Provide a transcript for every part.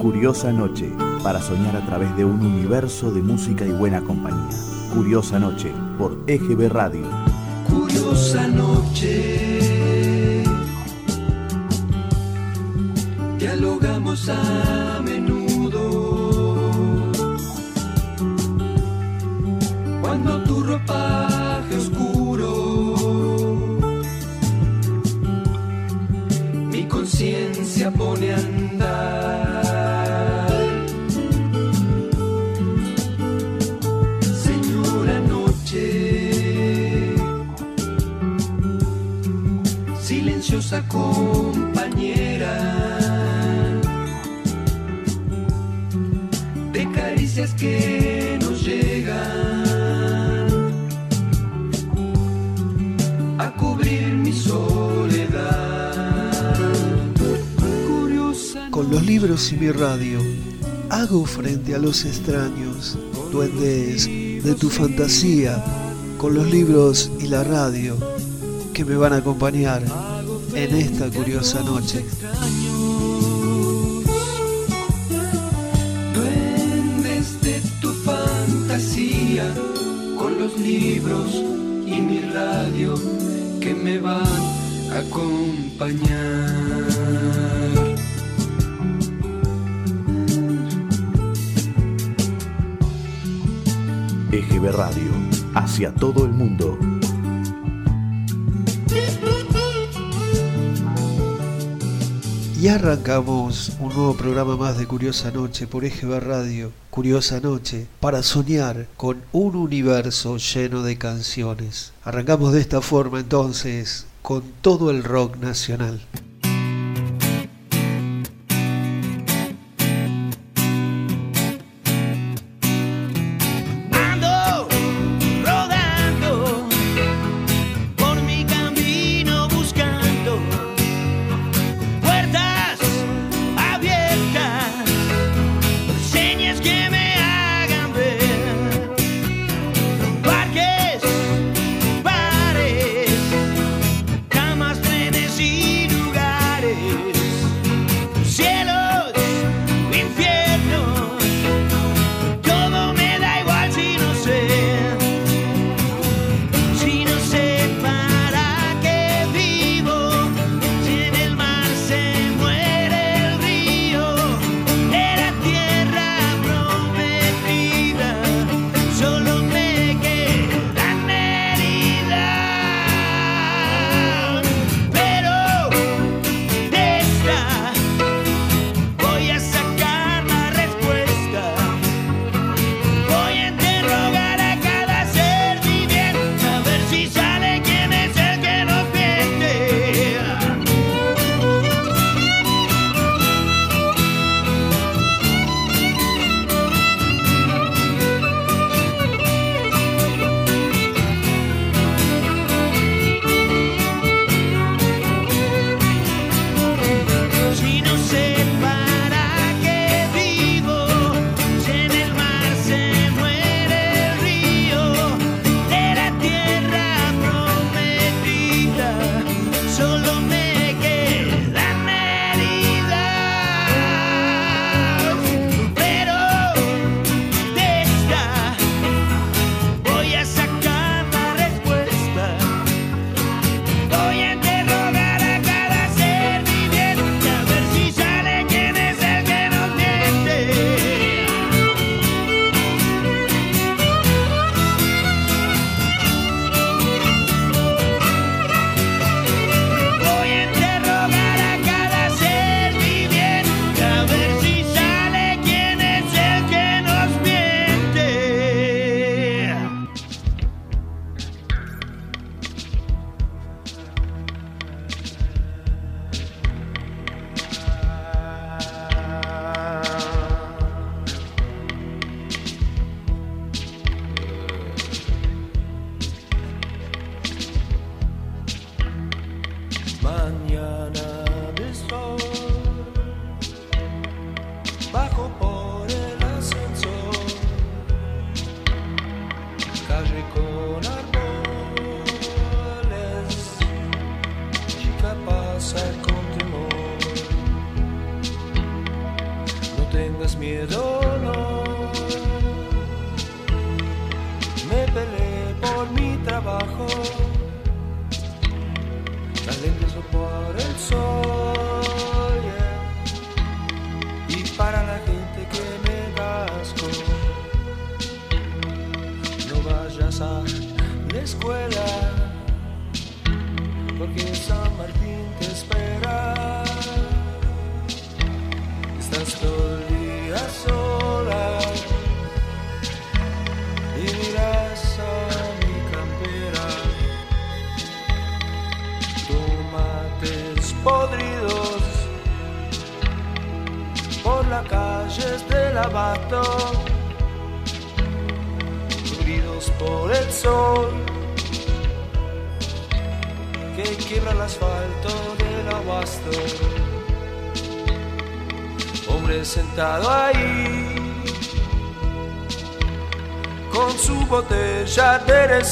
Curiosa Noche, para soñar a través de un universo de música y buena compañía. Curiosa Noche, por EGB Radio. Curiosa Noche. Dialogamos a compañera de caricias que nos llegan a cubrir mi soledad. Curiosa Con los libros y mi radio, hago frente a los extraños, duendes de tu fantasía, con los libros y la radio que me van a acompañar en esta curiosa noche. Duendes de tu fantasía, con los libros y mi radio que me van a acompañar. EGB Radio, hacia todo el mundo. Y arrancamos un nuevo programa más de Curiosa Noche por EGB Radio, Curiosa Noche, para soñar con un universo lleno de canciones. Arrancamos de esta forma entonces con todo el rock nacional.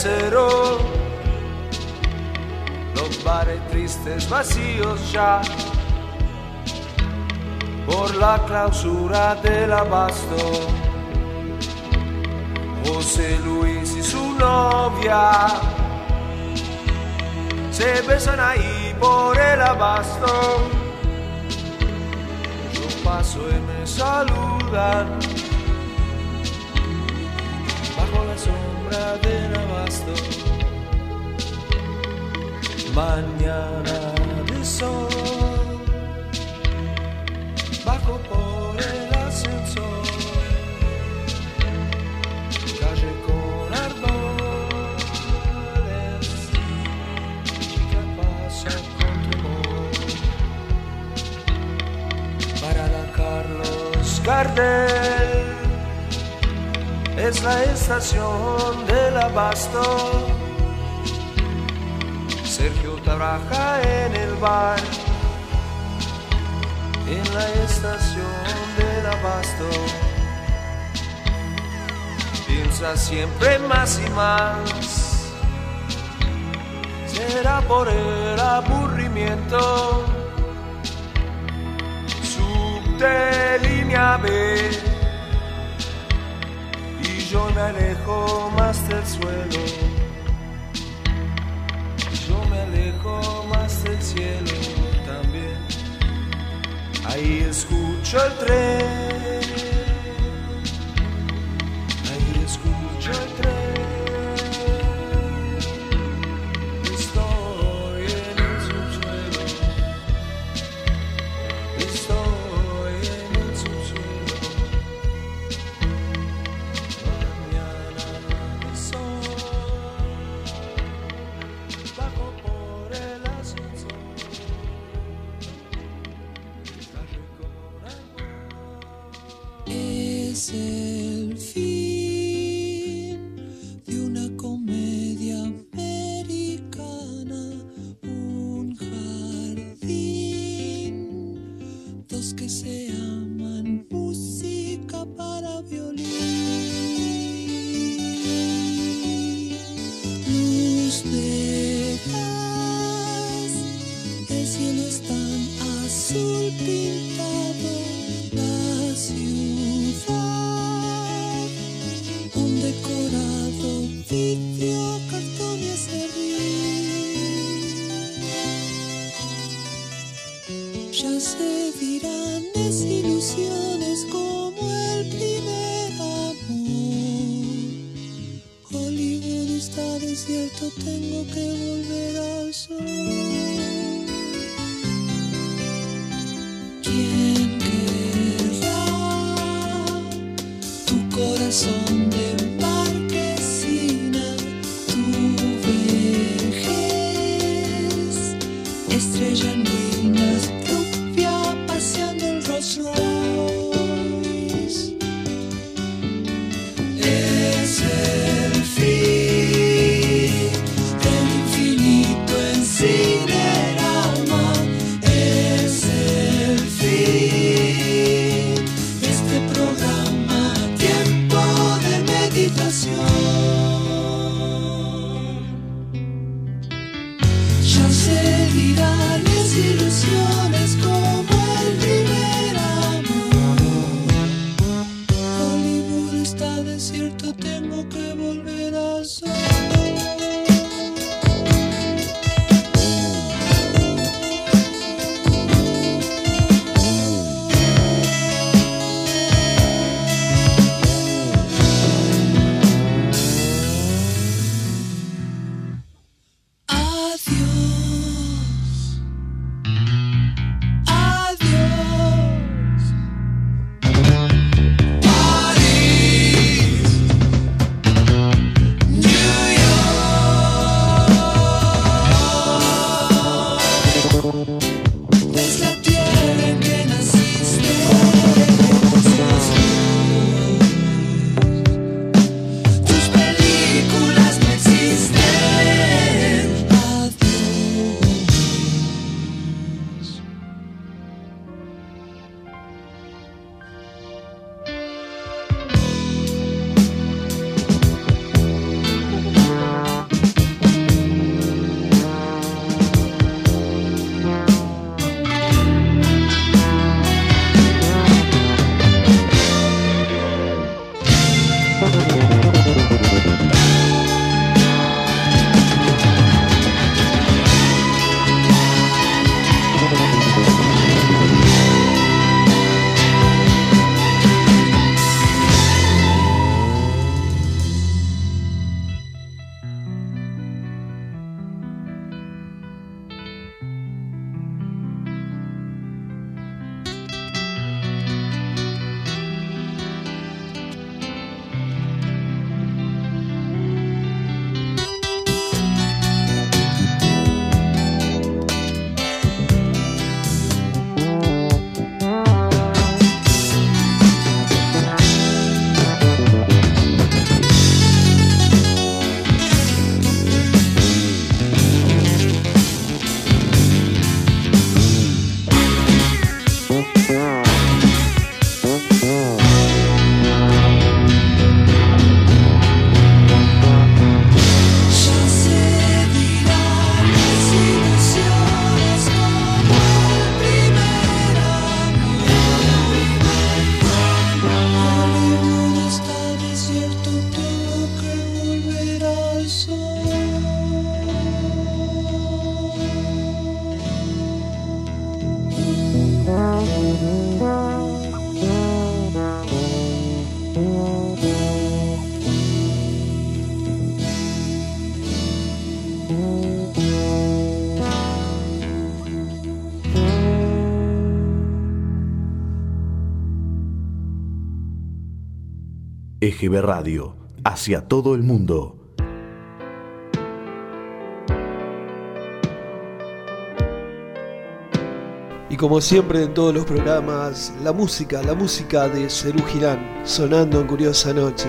cero. Los bares tristes vacíos ya por la clausura del abasto. José Luis y su novia se besan ahí por el abasto. Yo paso y me saludan. mañana de sol. Bajo por el ascensor, calle con árboles, chica pasa con tu Para la Carlos Gardel es la estación del abasto trabaja en el bar, en la estación del abasto. Piensa siempre más y más, será por el aburrimiento. Subte línea B y yo me alejo más del suelo. xadrez. Radio, hacia todo el mundo. Y como siempre en todos los programas, la música, la música de Cerú Girán, sonando en Curiosa Noche.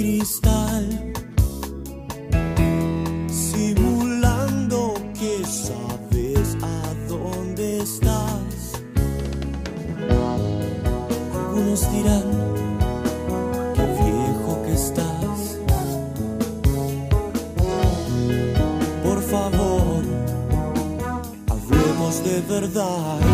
Cristal, simulando que sabes a dónde estás. Algunos dirán que viejo que estás. Por favor, hablemos de verdad.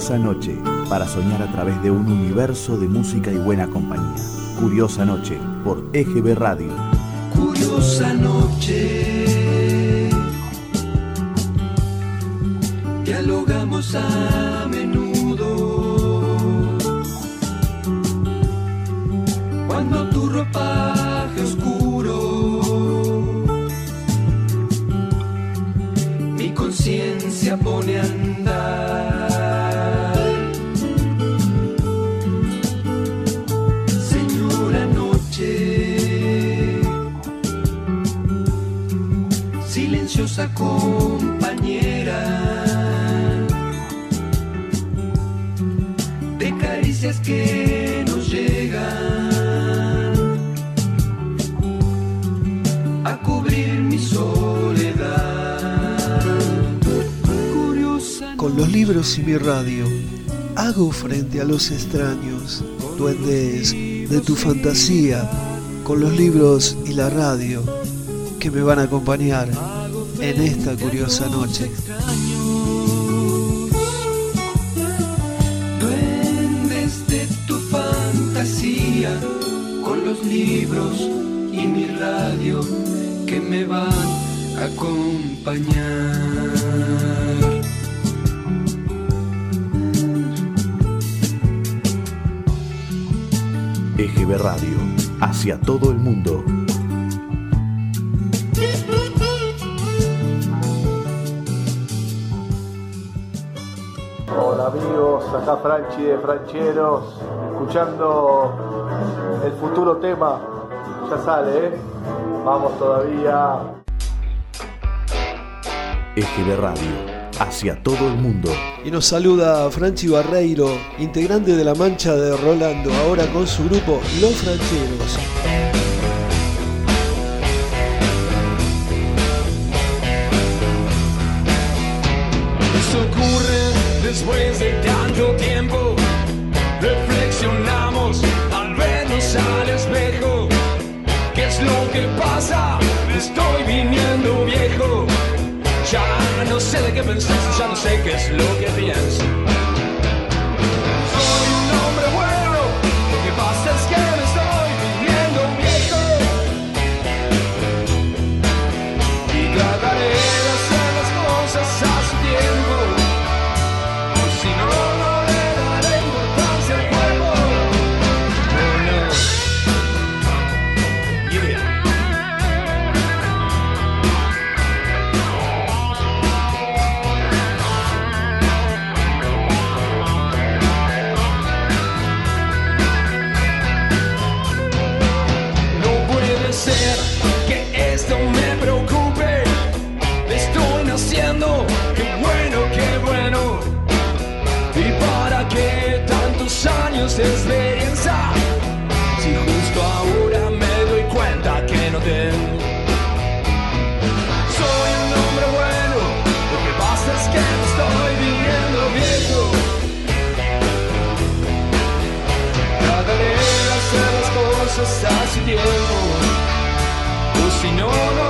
Curiosa Noche, para soñar a través de un universo de música y buena compañía. Curiosa Noche, por EGB Radio. Curiosa noche, dialogamos a frente a los extraños, duendes de tu fantasía, con los libros y la radio que me van a acompañar en esta curiosa noche. Duendes de tu fantasía, con los libros y mi radio que me van a acompañar. Radio, hacia todo el mundo. Hola amigos, acá Franchi de Francheros, escuchando el futuro tema. Ya sale, ¿eh? Vamos todavía. EGB Radio, hacia todo el mundo. Y nos saluda Franchi Barreiro, integrante de la mancha de Rolando, ahora con su grupo Los Francheros. De experiencia? Si justo ahora me doy cuenta que no tengo. Soy un hombre bueno, lo que pasa es que estoy viviendo viejo. Cada día hacer las cosas a su tiempo, o si no, no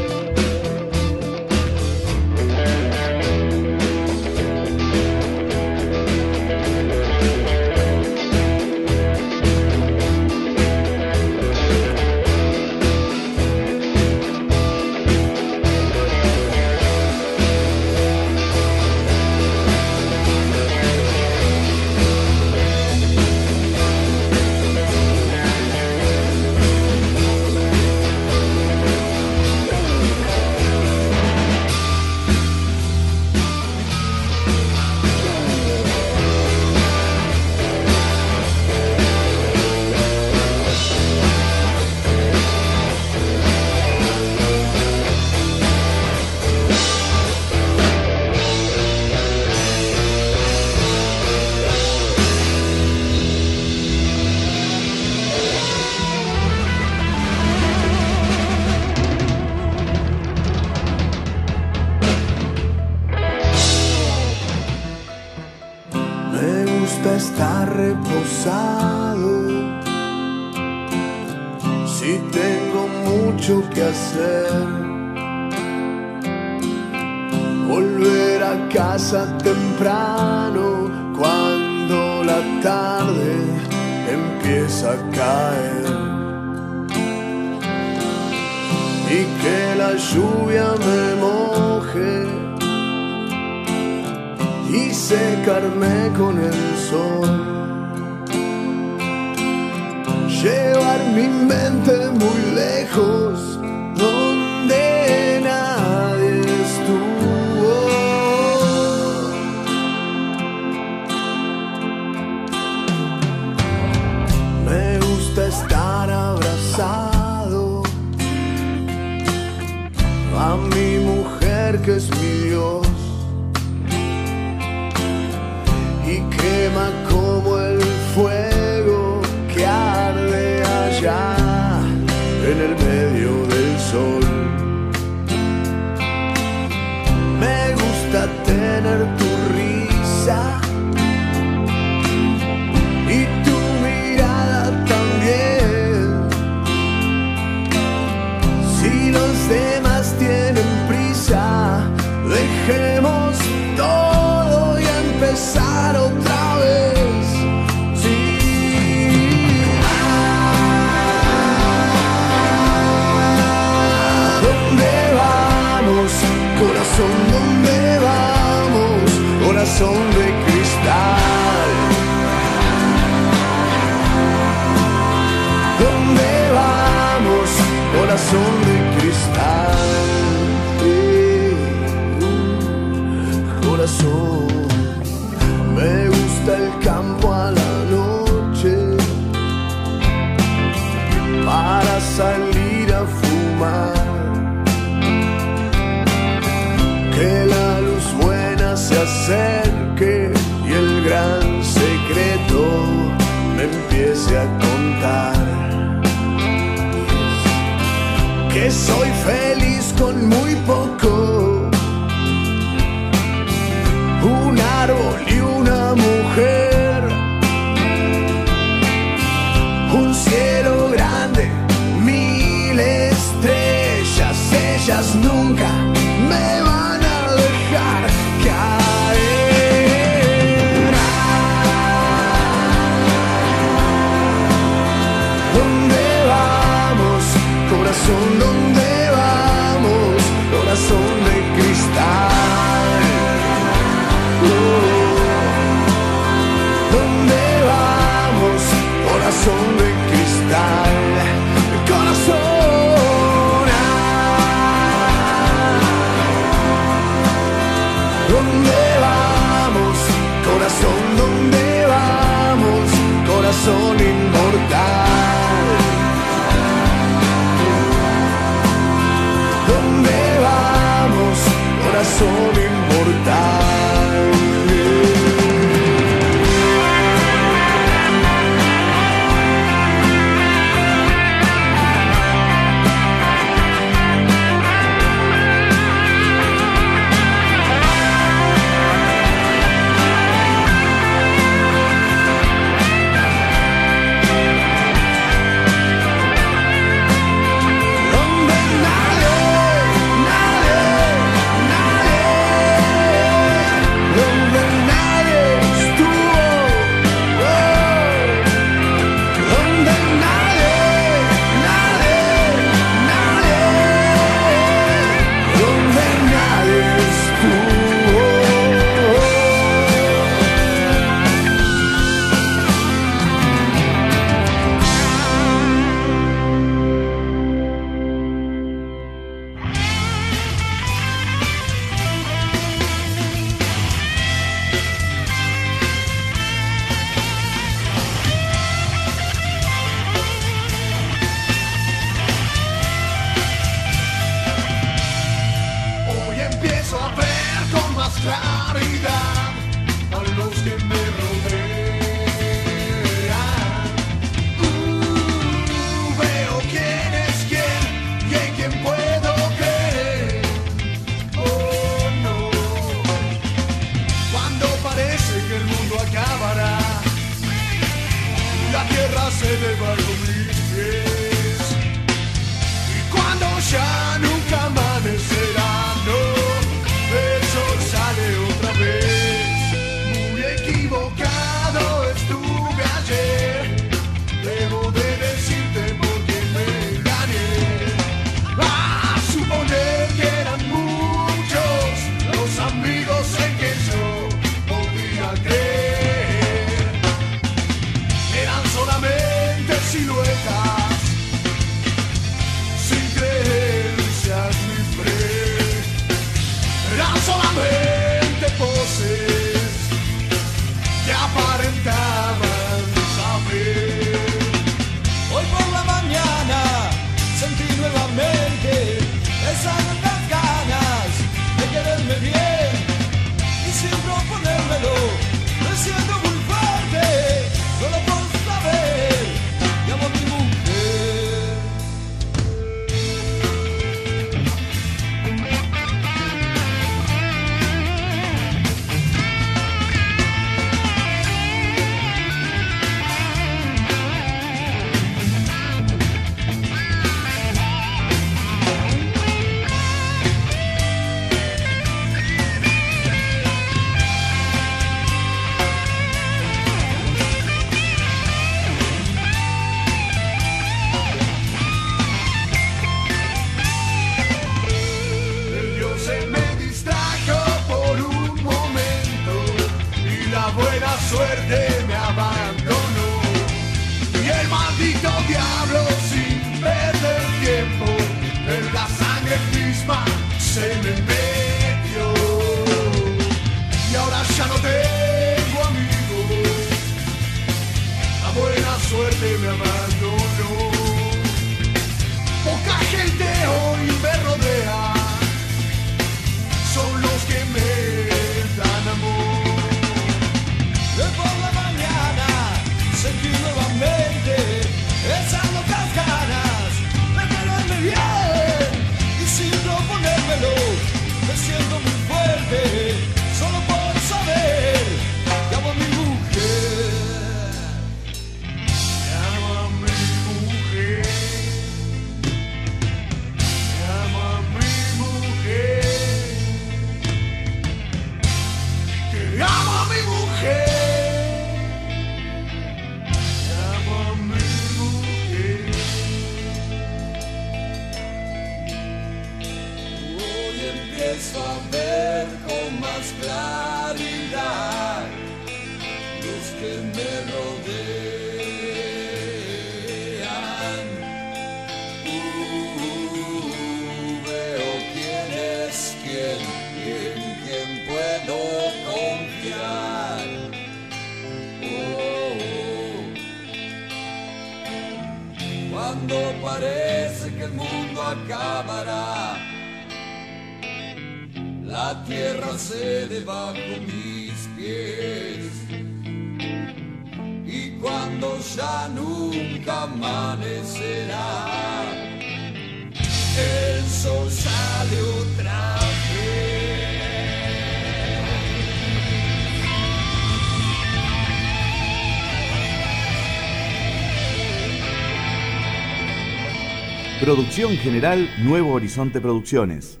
general Nuevo Horizonte Producciones.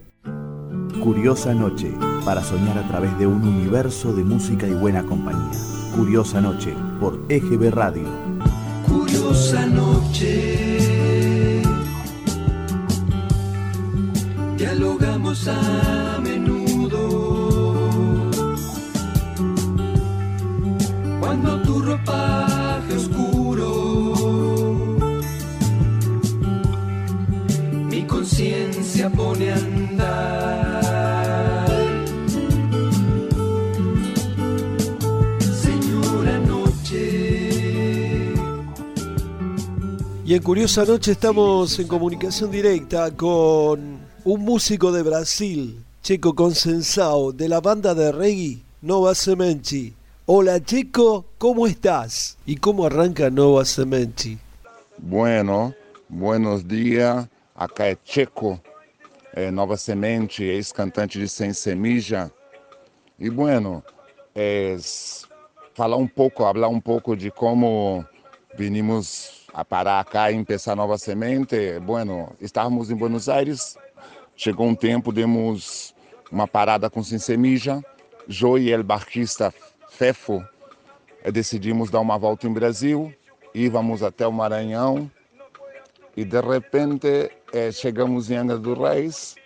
Curiosa Noche, para soñar a través de un universo de música y buena compañía. Curiosa Noche, por EGB Radio. Curiosa noche, dialogamos a menudo. Cuando tu ropaje pone a andar. Señora noche. Y en Curiosa Noche estamos en comunicación directa con un músico de Brasil, Checo Consensao, de la banda de reggae Nova Semenci. Hola Checo, ¿cómo estás? ¿Y cómo arranca Nova Semenci? Bueno, buenos dias. Acá é Checo, é Nova Semente, ex-cantante de Sem Semija. E bueno, é, falar um pouco, falar um pouco de como vinimos a parar acá e começar Nova Semente. Bueno, estávamos em Buenos Aires, chegou um tempo, demos uma parada com Sem Semija. Jo e el barquista Fefo eh, decidimos dar uma volta em Brasil, íamos até o Maranhão e de repente eh, chegamos em Angra dos Reis,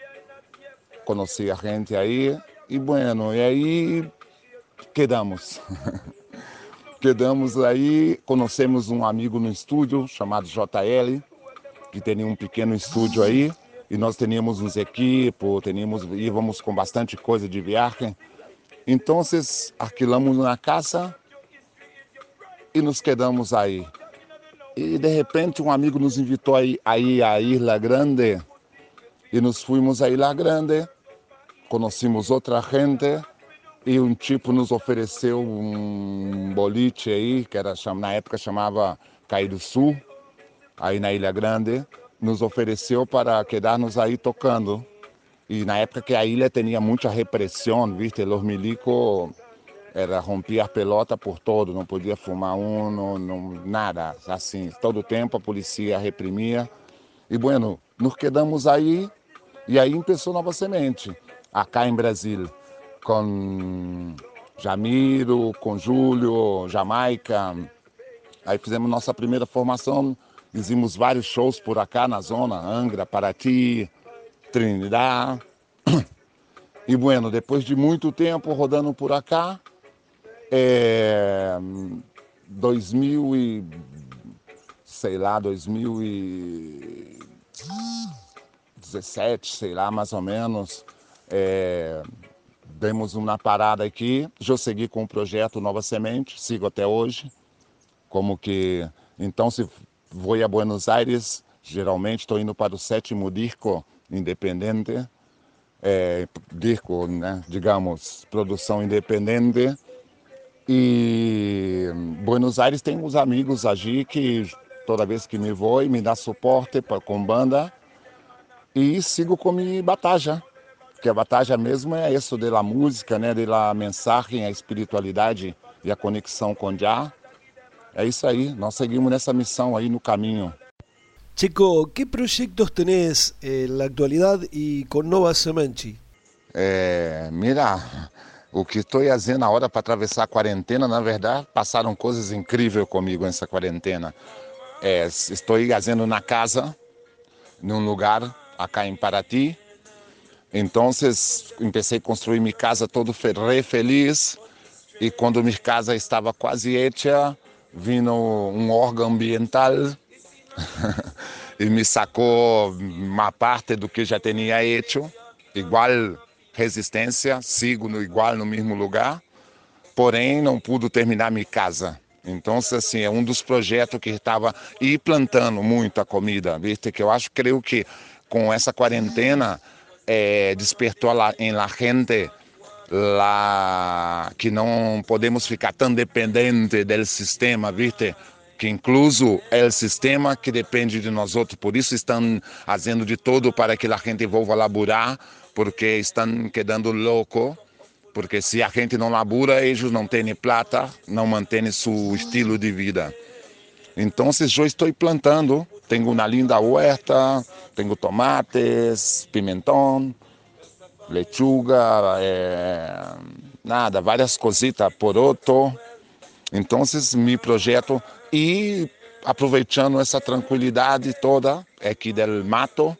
conheci a gente aí e bueno, e aí quedamos. quedamos aí, conhecemos um amigo no estúdio chamado JL, que tem um pequeno estúdio aí, e nós teníamos uns equipos, teníamos, íamos com bastante coisa de viagem. Então, alquilamos uma casa e nos quedamos aí. E de repente um amigo nos invitou a ir, a Isla Grande e nos fomos à Ilha Grande, conhecemos outra gente e um tipo nos ofereceu um boliche aí, que era, na época chamava do Sul, aí na Ilha Grande, nos ofereceu para quedarmos aí tocando. E na época que a ilha tinha muita repressão, viste, os milicos era rompia a pelota por todo, não podia fumar um, não, não, nada, assim, todo tempo a polícia reprimia. E bueno, nos quedamos aí e aí começou Nova Semente, acá em Brasília, com Jamiro, com Júlio, Jamaica. Aí fizemos nossa primeira formação, fizemos vários shows por acá na zona, Angra, Paraty, Trinidad. E bueno, depois de muito tempo rodando por acá, é, 2000 e sei lá, 2017, sei lá, mais ou menos, é, demos uma parada aqui. Eu segui com o projeto Nova Semente, sigo até hoje. Como que, então, se vou a Buenos Aires, geralmente estou indo para o sétimo disco independente, é, disco, né, digamos, produção independente. E Buenos Aires tem uns amigos aqui que toda vez que me vou me dá suporte com banda e sigo com minha batalha, que a batalha mesmo é isso da música, né, da mensagem, a espiritualidade e a conexão com Jah. É isso aí, nós seguimos nessa missão aí no caminho. Chico, ¿qué proyectos tenés en la actualidad y con Nova Semente? É, mira, o que estou fazendo na hora para atravessar a quarentena, na verdade, passaram coisas incríveis comigo nessa quarentena. É, estou fazendo na casa, num lugar, acá em Paraty. Então, comecei a construir minha casa todo re feliz. E quando minha casa estava quase hecha, vindo um órgão ambiental e me sacou uma parte do que já tinha hecho, igual resistência, sigo no igual no mesmo lugar, porém não pude terminar minha casa. Então, assim, é um dos projetos que estava e plantando muito a comida, viste? Que eu acho, creio que com essa quarentena é, despertou lá em la gente lá que não podemos ficar tão dependente do sistema, viste? que incluso é o sistema que depende de nós outros, por isso estão fazendo de tudo para que a gente volta a laburar, porque estão quedando louco, porque se a gente não labura, eles não têm plata, não mantêm seu estilo de vida. Então, eu estou plantando, tenho uma linda huerta, tenho tomates, pimentão, lechuga, é, nada, várias cositas, poroto. Então, meu projeto e aproveitando essa tranquilidade toda aqui do mato,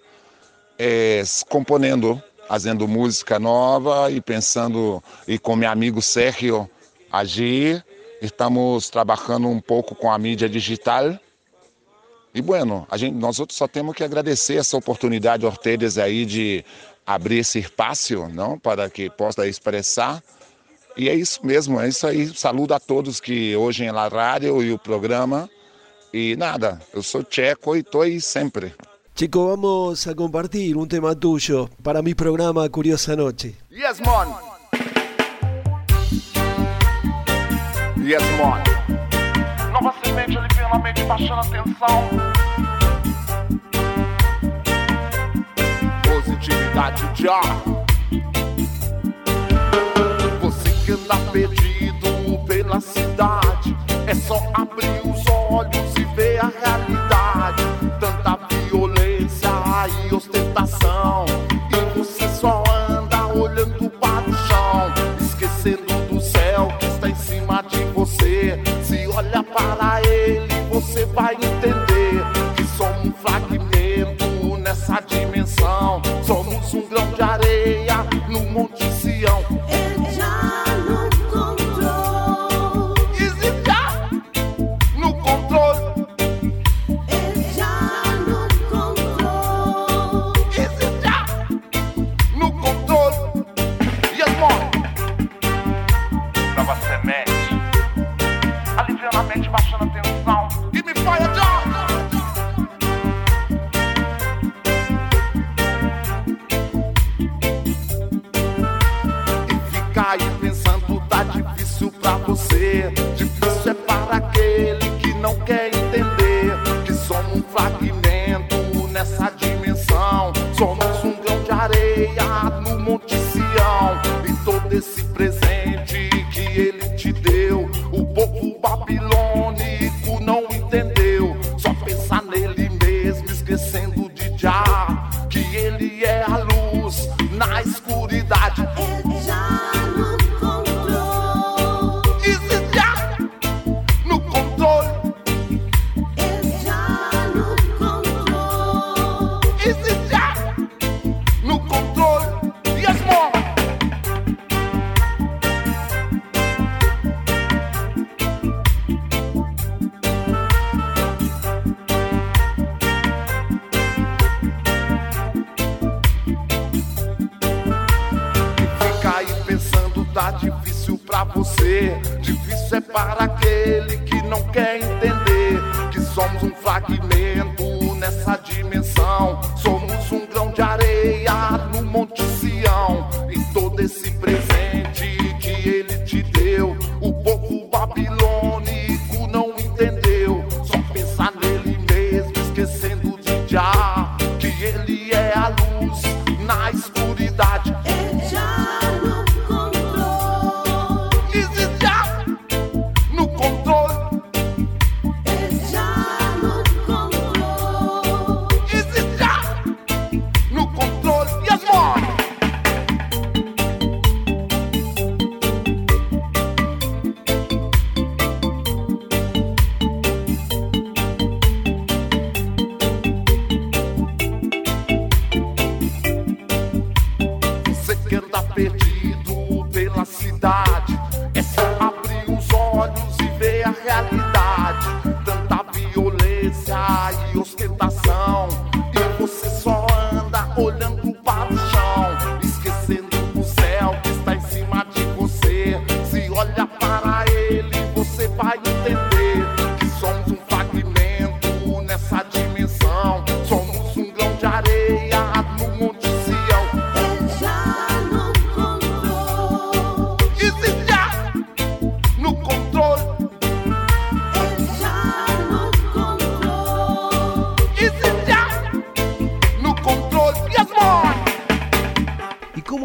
é, componendo, fazendo música nova e pensando, e com meu amigo Sérgio Agir, estamos trabalhando um pouco com a mídia digital. E bueno, a gente, nós outros só temos que agradecer essa oportunidade Ortegas aí de abrir esse espaço, não, para que possa expressar e é isso mesmo, é isso aí. Saludo a todos que hoje em la rádio e o programa. E nada, eu sou tcheco e estou aí sempre. Chico, vamos a compartir un tema tuyo para mi programa Curiosa Noche. Yes, man. Yes, man. Nova semente ali pela mente baixando a tensão. Positividade já. Você que anda perdido pela cidade, é só abrir os olhos e ver a realidade.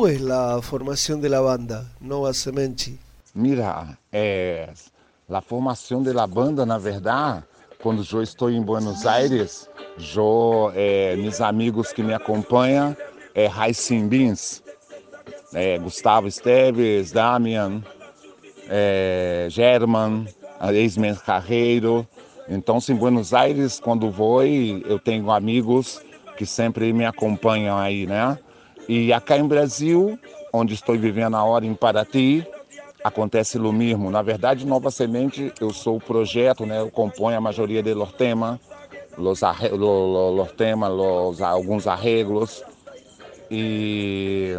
Cómo formación de la banda Nova Semente? Mira, é, a formação da banda, na verdade, quando eu estou em Buenos Aires, eu, é, meus amigos que me acompanham é Raicin Beans, é, Gustavo Esteves, Damian, é, German, ex-men Carreiro. Então, em Buenos Aires, quando vou, eu tenho amigos que sempre me acompanham aí, né? E acá em Brasil, onde estou vivendo agora em Paraty, acontece o mesmo. Na verdade, Nova Semente, eu sou o projeto, né? Eu componho a maioria de los temas, los, arre, lo- lo- los temas, los, alguns arreglos. E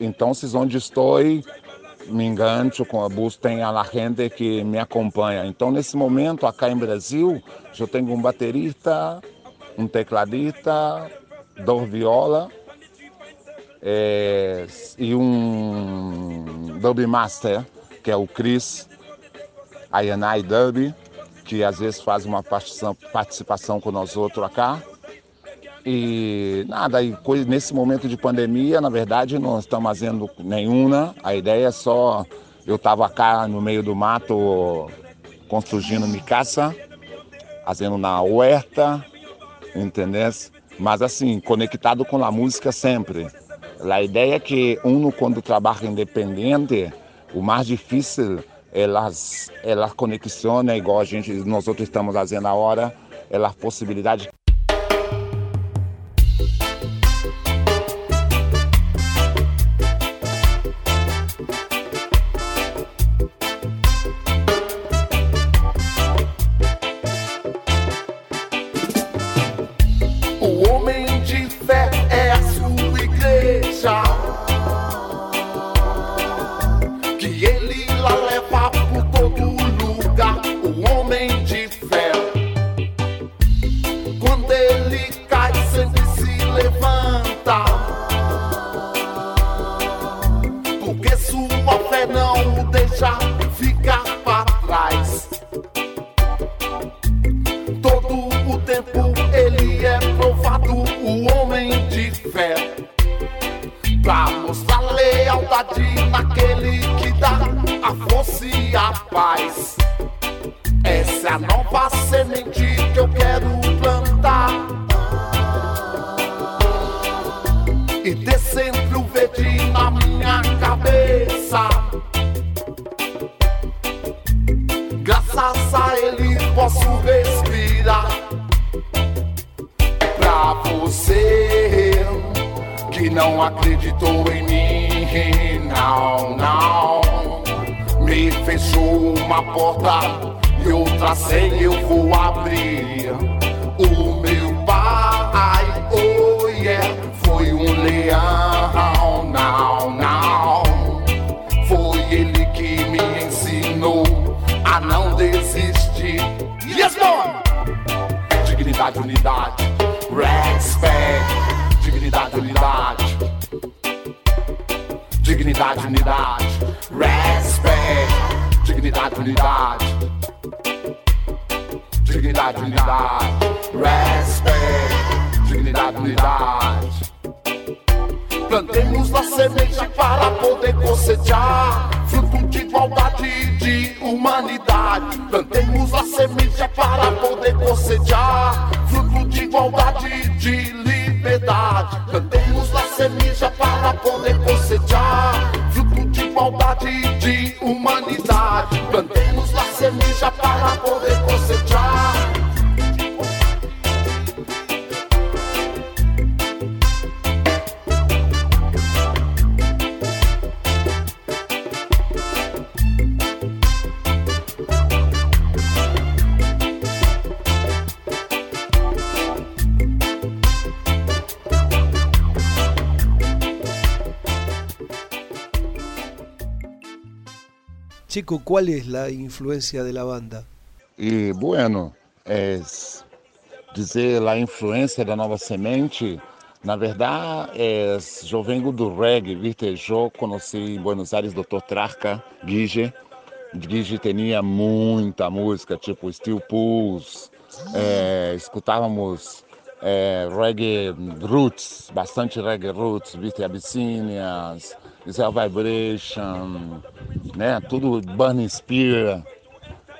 então, se onde estou, me engancho com a bus, tem a gente que me acompanha. Então, nesse momento, acá em Brasil, eu tenho um baterista, um tecladista, dois viola é, e um dub master, que é o Chris Ayanai Dub, que às vezes faz uma participação, participação com nós outros acá. E nada, e nesse momento de pandemia, na verdade, não estamos fazendo nenhuma. A ideia é só. Eu estava cá no meio do mato construindo minha casa, fazendo na huerta, entendeu? Mas assim, conectado com a música sempre. A ideia é que uno quando trabalha independente, o mais difícil é as, é as conexões, igual a gente, nós outros estamos fazendo agora, é a possibilidade humanidade. Plantemos a semente para poder cosejar fruto de igualdade de liberdade. Plantemos a semente para poder cosejar fruto de igualdade de humanidade. Plantemos a semente para poder cosejar. Chico, ¿cuál es la influencia de la banda? E, bueno, é, dizer a influência da Nova Semente, na verdade, é, eu venho do reggae, viste? Eu conheci em Buenos Aires Dr. Trarca, Guige. Guige tinha muita música, tipo Steel Pulse, é, escutávamos é, reggae roots, bastante reggae roots, viste? Abyssinians, Zell Vibration, né? Tudo Burning Spear.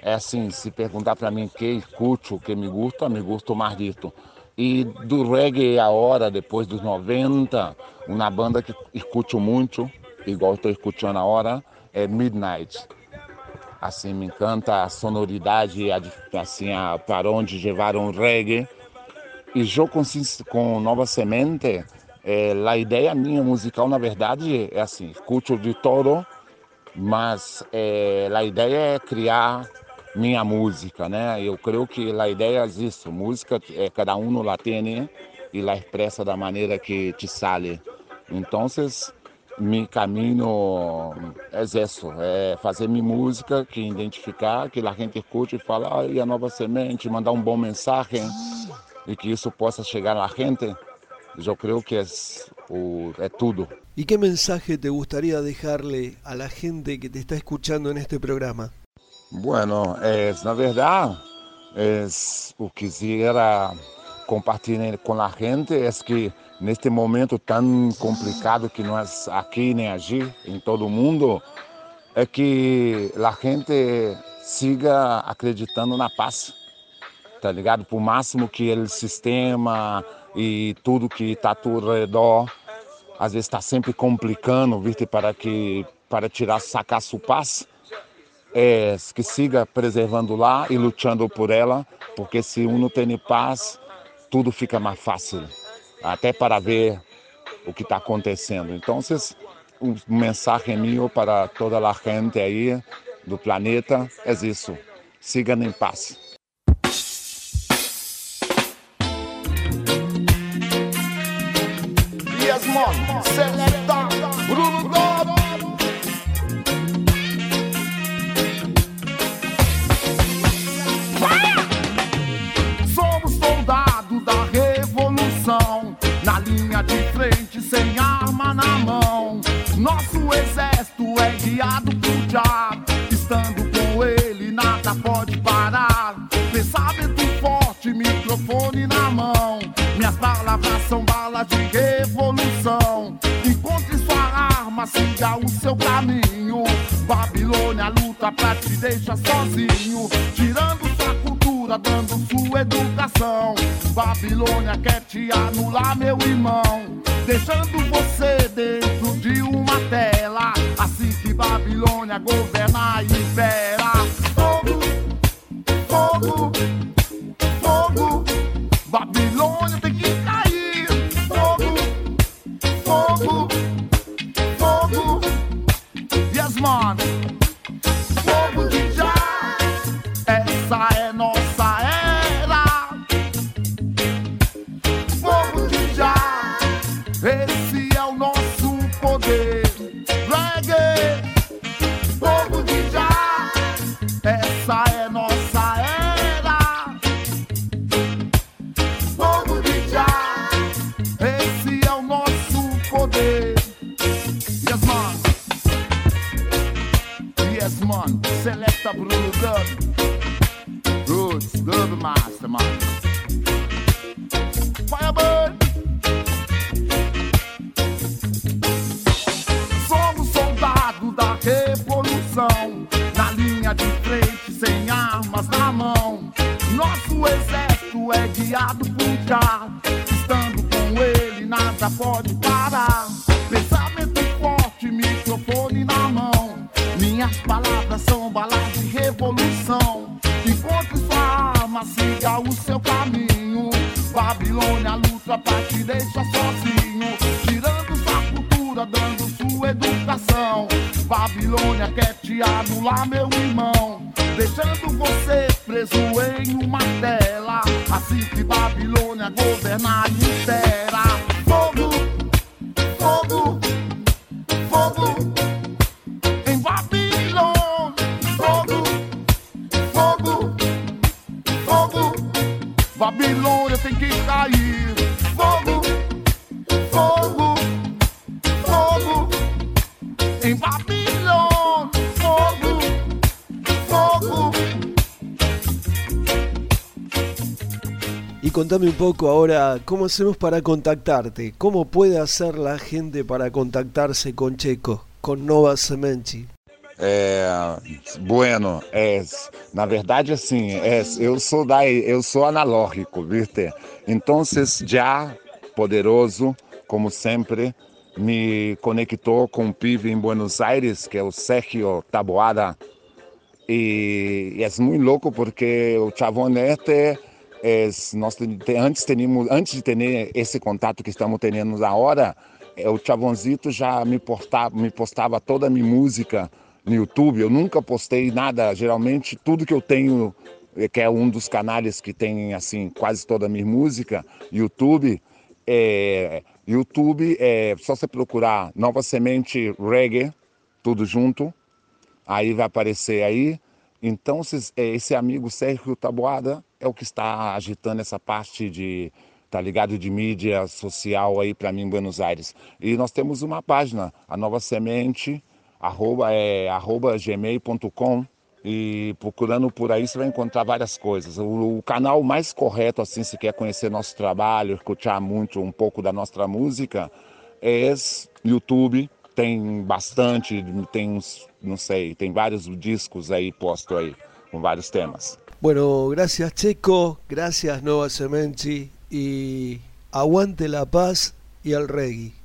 É assim, se perguntar para mim que escuto, o que me gusta, me gusta o Mardito. E do reggae a hora, depois dos 90, uma banda que escuto muito, igual estou escutando a hora, é Midnight. Assim, me encanta a sonoridade, a, assim, a, para onde levaram o reggae. E eu com, com Nova Semente, é, a ideia minha musical, na verdade, é assim, escuto de todo, mas é, a ideia é criar minha música, né? Eu creio que a ideia é isso, música é cada um la tem e la expressa da maneira que te sale. Então, meu caminho é isso, é fazer minha música, que identificar, que a gente escute e fala, ah, e a nova semente, mandar um bom mensagem e que isso possa chegar à gente yo creo que es, uh, es, todo. ¿Y qué mensaje te gustaría dejarle a la gente que te está escuchando en este programa? Bueno, es, la verdad, es, lo que quisiera compartir con la gente es que en este momento tan complicado que no es aquí ni allí, en todo el mundo, es que la gente siga acreditando na paz, Está ligado? Por máximo que o sistema, e tudo que está ao redor, às vezes está sempre complicando, viste, para que para tirar, sacar sua paz é, que siga preservando lá e lutando por ela, porque se um não tem paz, tudo fica mais fácil, até para ver o que está acontecendo. Então, um mensagem meu para toda a gente aí do planeta é isso: sigam em paz. Somos soldados da revolução, na linha de frente, sem arma na mão. Nosso exército é guiado por diabo, estando com ele, nada pode parar. Pensamento forte, microfone na mão. Minhas palavras são balas de revolução. Encontre sua arma, siga o seu caminho. Babilônia luta pra te deixar sozinho, tirando sua cultura, dando sua educação. Babilônia quer te anular, meu irmão, deixando você dentro de uma tela. Assim que Babilônia governa e impera. ¿Cómo hacemos para contactarte? ¿Cómo puede hacer la gente para contactarse con Checo, con Nova Semenci? É, bueno, é, na verdade assim, é, eu sou da, eu sou analógico, viste? Então, já poderoso, como sempre, me conectou com um pibe em Buenos Aires, que é o Sergio Taboada, e, e é muito louco porque o chavonete é, nós te- antes teníamos, antes de ter esse contato que estamos tendo agora, é, o Chavonzito já me postava, me postava toda a minha música no YouTube. Eu nunca postei nada, geralmente tudo que eu tenho, eh, que é um dos canais que tem assim quase toda a minha música, YouTube, é, YouTube é só você procurar Nova Semente Reggae, tudo junto, aí vai aparecer aí. Então, é, esse amigo Sérgio Taboada é o que está agitando essa parte de, tá ligado, de mídia social aí para mim em Buenos Aires. E nós temos uma página, a Nova Semente, arroba, é, arroba gmail.com e procurando por aí você vai encontrar várias coisas. O, o canal mais correto, assim, se quer conhecer nosso trabalho, escutar muito um pouco da nossa música, é YouTube. Tem bastante, tem uns, não sei, tem vários discos aí postos aí, com vários temas. Bueno, gracias Checo, gracias Nova Semenci y aguante la paz y el reggae.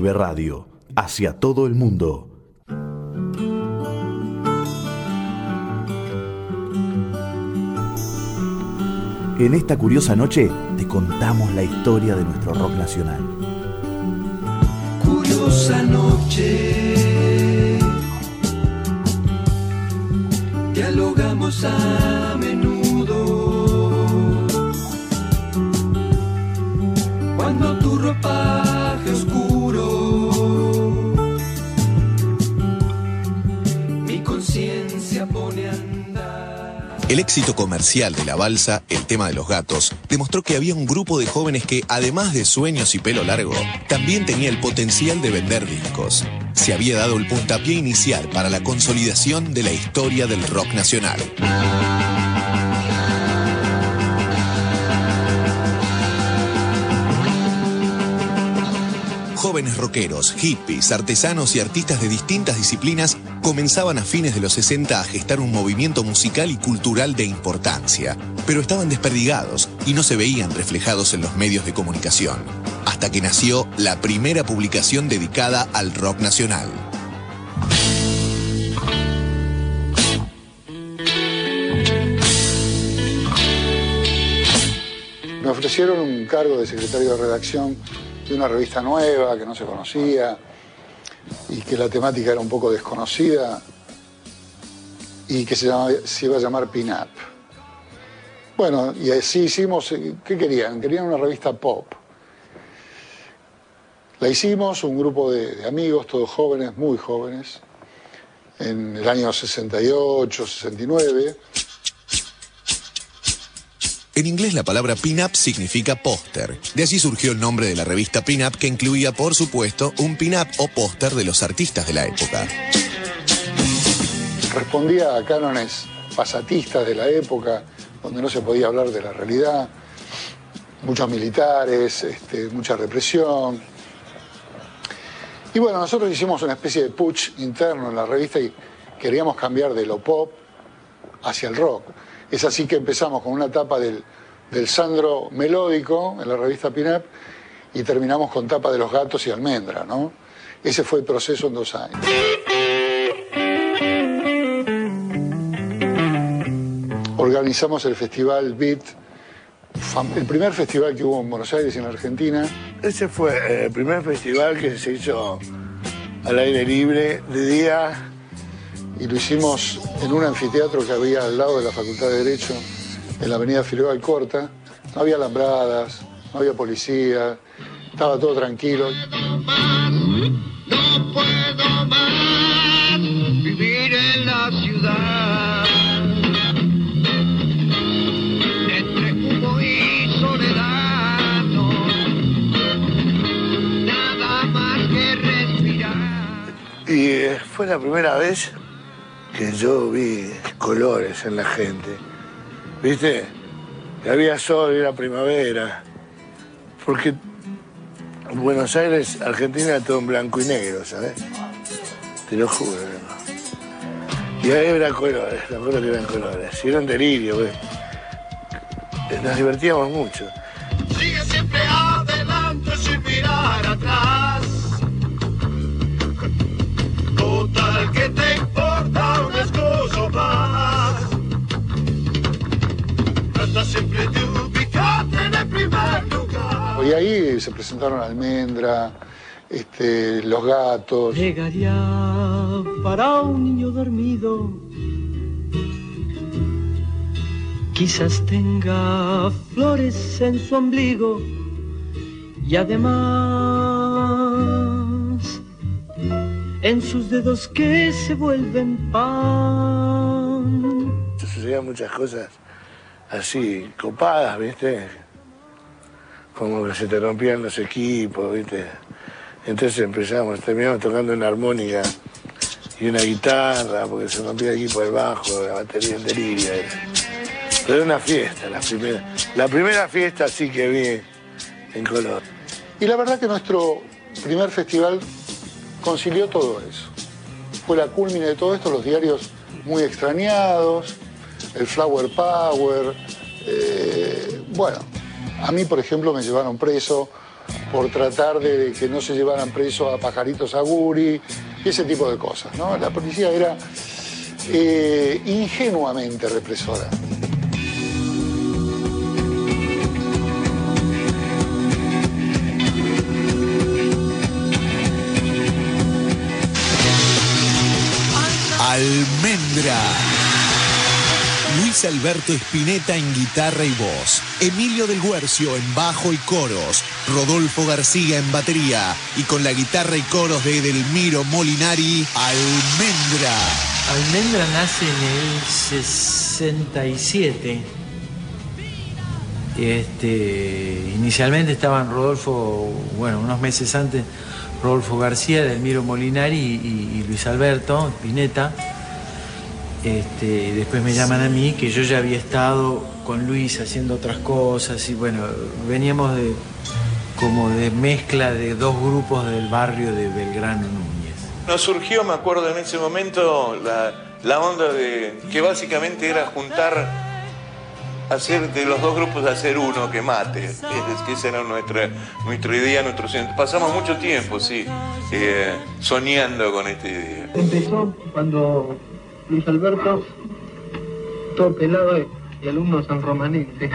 Radio, hacia todo el mundo. En esta curiosa noche te contamos la historia de nuestro rock nacional. Curiosa noche. Dialogamos a menudo. El éxito comercial de la balsa, el tema de los gatos, demostró que había un grupo de jóvenes que, además de sueños y pelo largo, también tenía el potencial de vender discos. Se había dado el puntapié inicial para la consolidación de la historia del rock nacional. Jóvenes rockeros, hippies, artesanos y artistas de distintas disciplinas comenzaban a fines de los 60 a gestar un movimiento musical y cultural de importancia, pero estaban desperdigados y no se veían reflejados en los medios de comunicación, hasta que nació la primera publicación dedicada al rock nacional. Me ofrecieron un cargo de secretario de redacción de una revista nueva que no se conocía y que la temática era un poco desconocida y que se, iba a llamar Pin Up. Bueno, y así hicimos, ¿qué querían? Querían una revista pop. La hicimos, un grupo de amigos, todos jóvenes, muy jóvenes, en el año 68, 69. En inglés la palabra pin-up significa póster. De allí surgió el nombre de la revista Pin-Up que incluía, por supuesto, un pin-up o póster de los artistas de la época. respondía a cánones pasatistas de la época, donde no se podía hablar de la realidad, muchos militares, este, mucha represión. Y bueno, nosotros hicimos una especie de putsch interno en la revista y queríamos cambiar de lo pop hacia el rock. Es así que empezamos con una tapa del, Sandro melódico en la revista Pinap y terminamos con tapa de los gatos y almendra, ¿no? Ese fue el proceso en dos años. Organizamos el festival Beat, el primer festival que hubo en Buenos Aires, en Argentina. Ese fue eh, el primer festival que se hizo al aire libre de día. Y lo hicimos en un anfiteatro que había al lado de la Facultad de Derecho, en la avenida Figueroa Alcorta. No había alambradas, no había policía, estaba todo tranquilo. No puedo más vivir en la ciudad. Entre humo y soledad, no. Nada más que respirar. Y eh, fue la primera vez que yo vi colores en la gente. ¿Viste? Que había sol y era primavera. Porque en Buenos Aires, Argentina era todo en blanco y negro, ¿sabes? Te lo juro. ¿no? Y ahí era colores, me acuerdo que eran colores. Y era un delirio, ¿ves? Nos divertíamos mucho. Siempre de ubicarte en el primer lugar. Y ahí se presentaron Almendra, este, Los Gatos. Llegaría para un niño dormido. Quizás tenga flores en su ombligo y además en sus dedos que se vuelven pan. Sucedían muchas cosas así, copadas, ¿viste? Como que se te rompían los equipos, ¿viste? Entonces empezamos, terminamos tocando una armónica y una guitarra, porque se rompía el equipo del bajo, la batería en delirio. Pero era una fiesta, la primera, la primera fiesta sí que vi en color. Y la verdad que nuestro primer festival concilió todo eso. Fue la culmine de todo esto, los diarios muy extrañados, el Flower Power. eh, bueno, a mí, por ejemplo, me llevaron preso por tratar de que no se llevaran preso a pajaritos aguri y ese tipo de cosas. ¿no? La policía era eh, ingenuamente represora. Alberto Espineta en guitarra y voz. Emilio del Guercio en bajo y coros. Rodolfo García en batería. Y con la guitarra y coros de Edelmiro Molinari, Almendra. Almendra nace en el 67. Este, inicialmente estaban Rodolfo, bueno, unos meses antes, Rodolfo García, Delmiro Molinari y, Luis Alberto Pineta. Este, después me llaman a mí, que yo ya había estado con Luis haciendo otras cosas y bueno, veníamos de como de mezcla de dos grupos del barrio de Belgrano Núñez. Nos surgió, me acuerdo en ese momento, la, la onda de que básicamente era juntar, hacer de los dos grupos hacer uno que mate. Es, que esa era nuestra, nuestra idea, nuestro centro. Pasamos mucho tiempo, sí, eh, soñando con esta idea. Empezó cuando Luis Alberto, todo pelado y alumno San Romanense,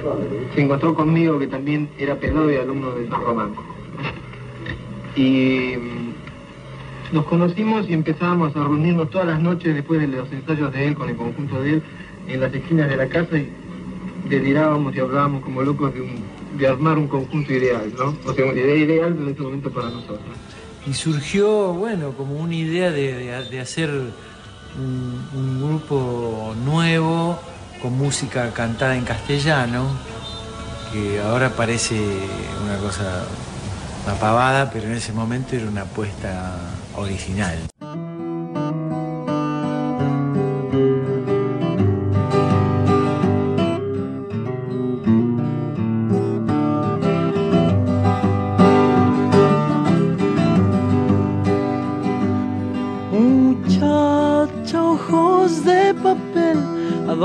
se encontró conmigo que también era pelado y alumno de San Román. Y mm, nos conocimos y empezábamos a reunirnos todas las noches después de los ensayos de él con el conjunto de él en las esquinas de la casa y delirábamos y hablábamos como locos de, un- de armar un conjunto ideal, ¿no? O sea, una idea ideal en este momento para nosotros. Y surgió, bueno, como una idea de, de- de hacer un, grupo nuevo con música cantada en castellano, que ahora parece una cosa, una pavada, pero en ese momento era una apuesta original.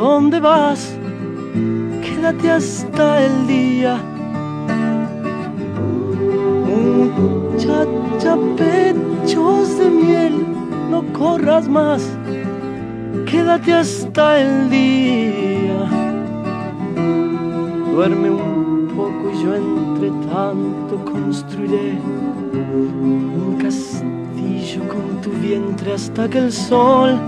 dónde vas? Quédate hasta el día. Muchacha, pechos de miel, no corras más, quédate hasta el día. Duerme un poco y yo entre tanto construiré un castillo con tu vientre hasta que el sol,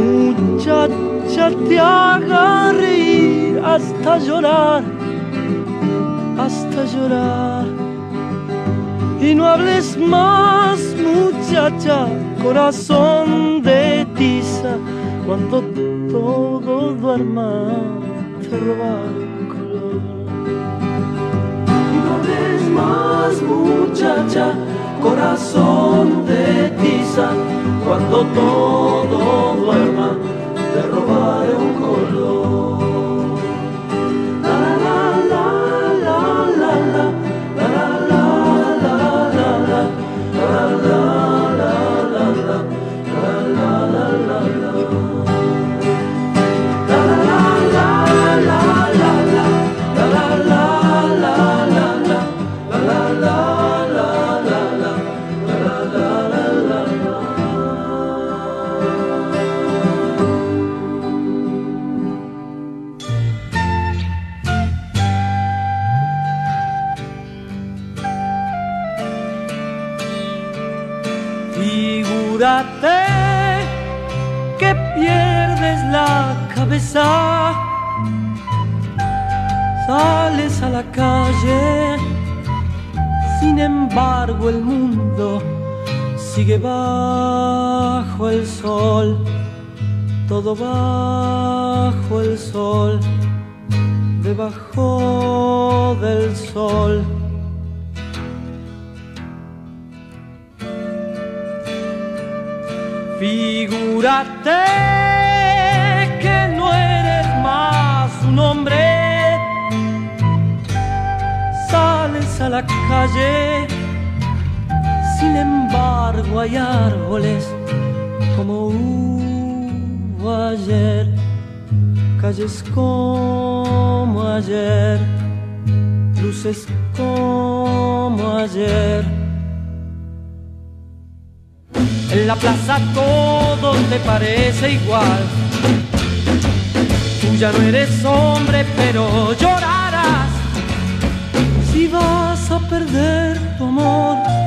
muchacha, te haga reír hasta llorar, hasta llorar. Y no hables más, muchacha, corazón de tiza, cuando todo duerma, te robaré un color. Y no hables más, muchacha, corazón de tiza, cuando todo duerma, te robaré un color. Embargo el mundo sigue bajo el sol, todo bajo el sol, debajo del sol. Figúrate que no eres más un hombre. Sales a la calle, embargo hay árboles como hubo ayer, calles como ayer, luces como ayer. En la plaza todo te parece igual. Tú ya no eres hombre, pero llorarás si vas a perder tu amor.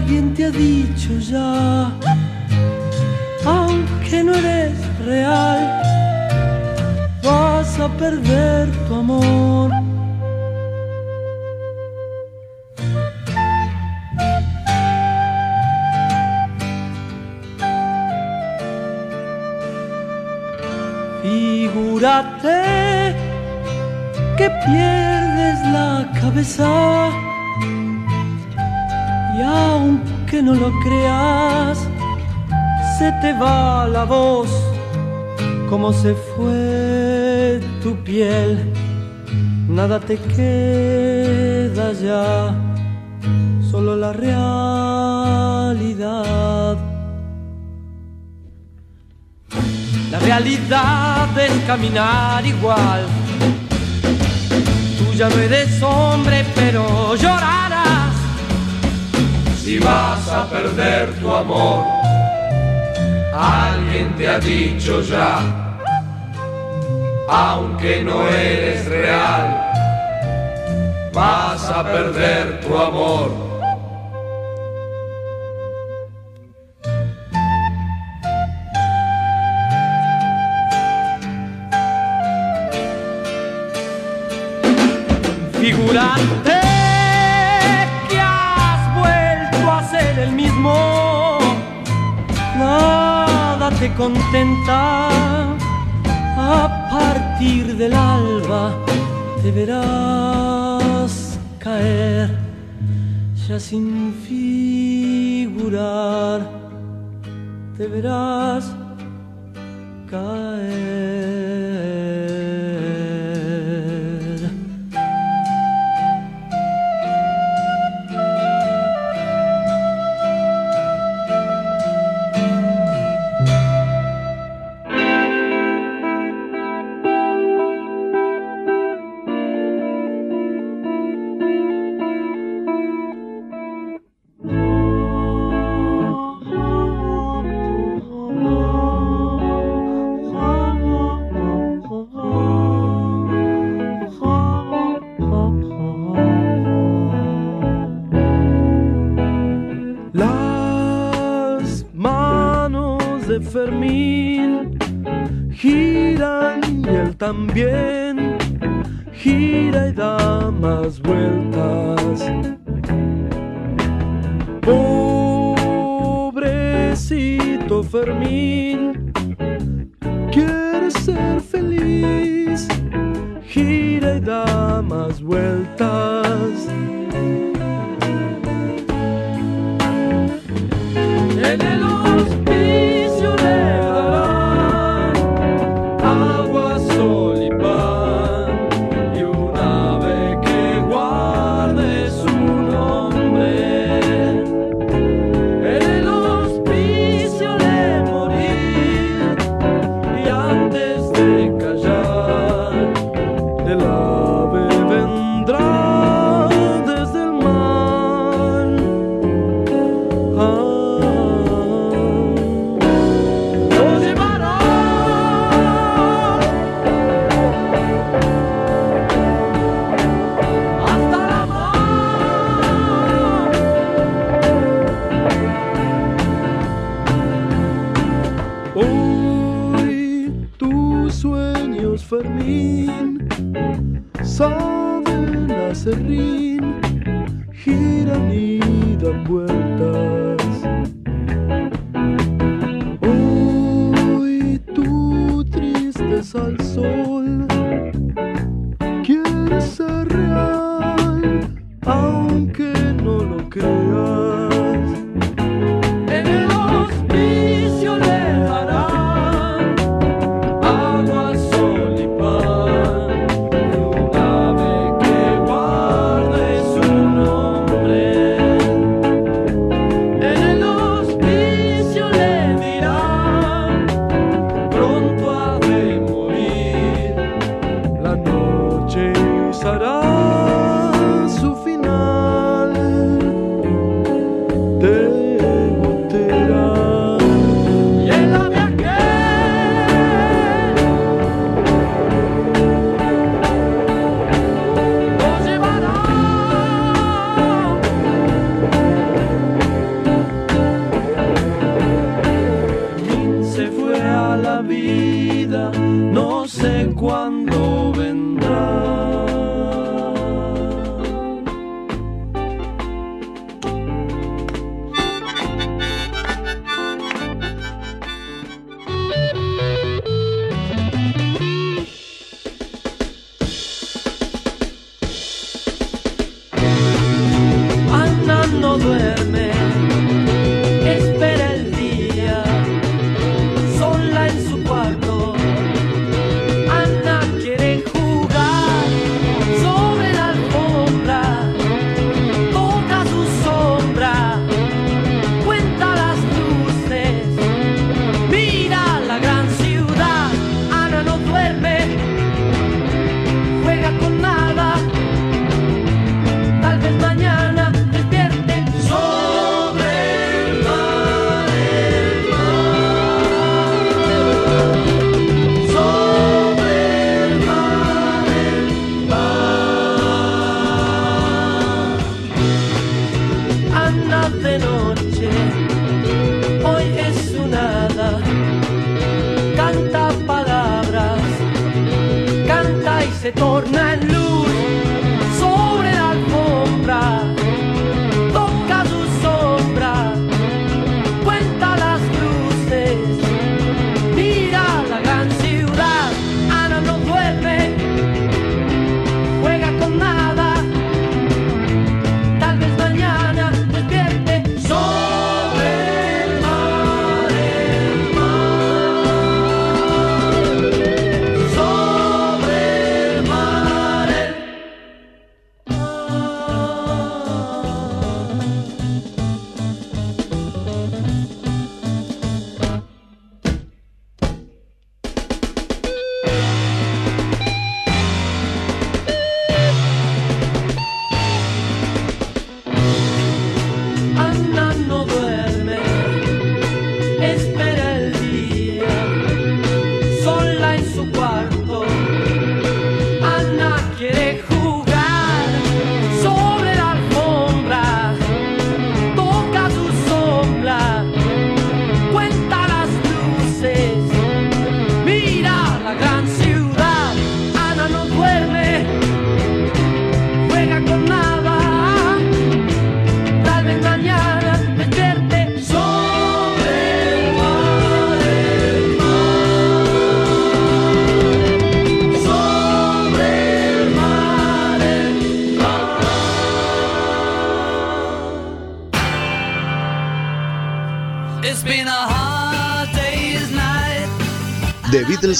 Alguien te ha dicho ya, aunque no eres real, vas a perder tu amor. Figúrate que pierdes la cabeza y aunque no lo creas, se te va la voz como se fue tu piel. Nada te queda ya, solo la realidad. La realidad es caminar igual. Tú ya no eres hombre, pero llorar si vas a perder tu amor. Alguien te ha dicho ya, aunque no eres real, vas a perder tu amor. figurante nada te contenta. A partir del alba te verás caer ya sin figurar. Te verás caer.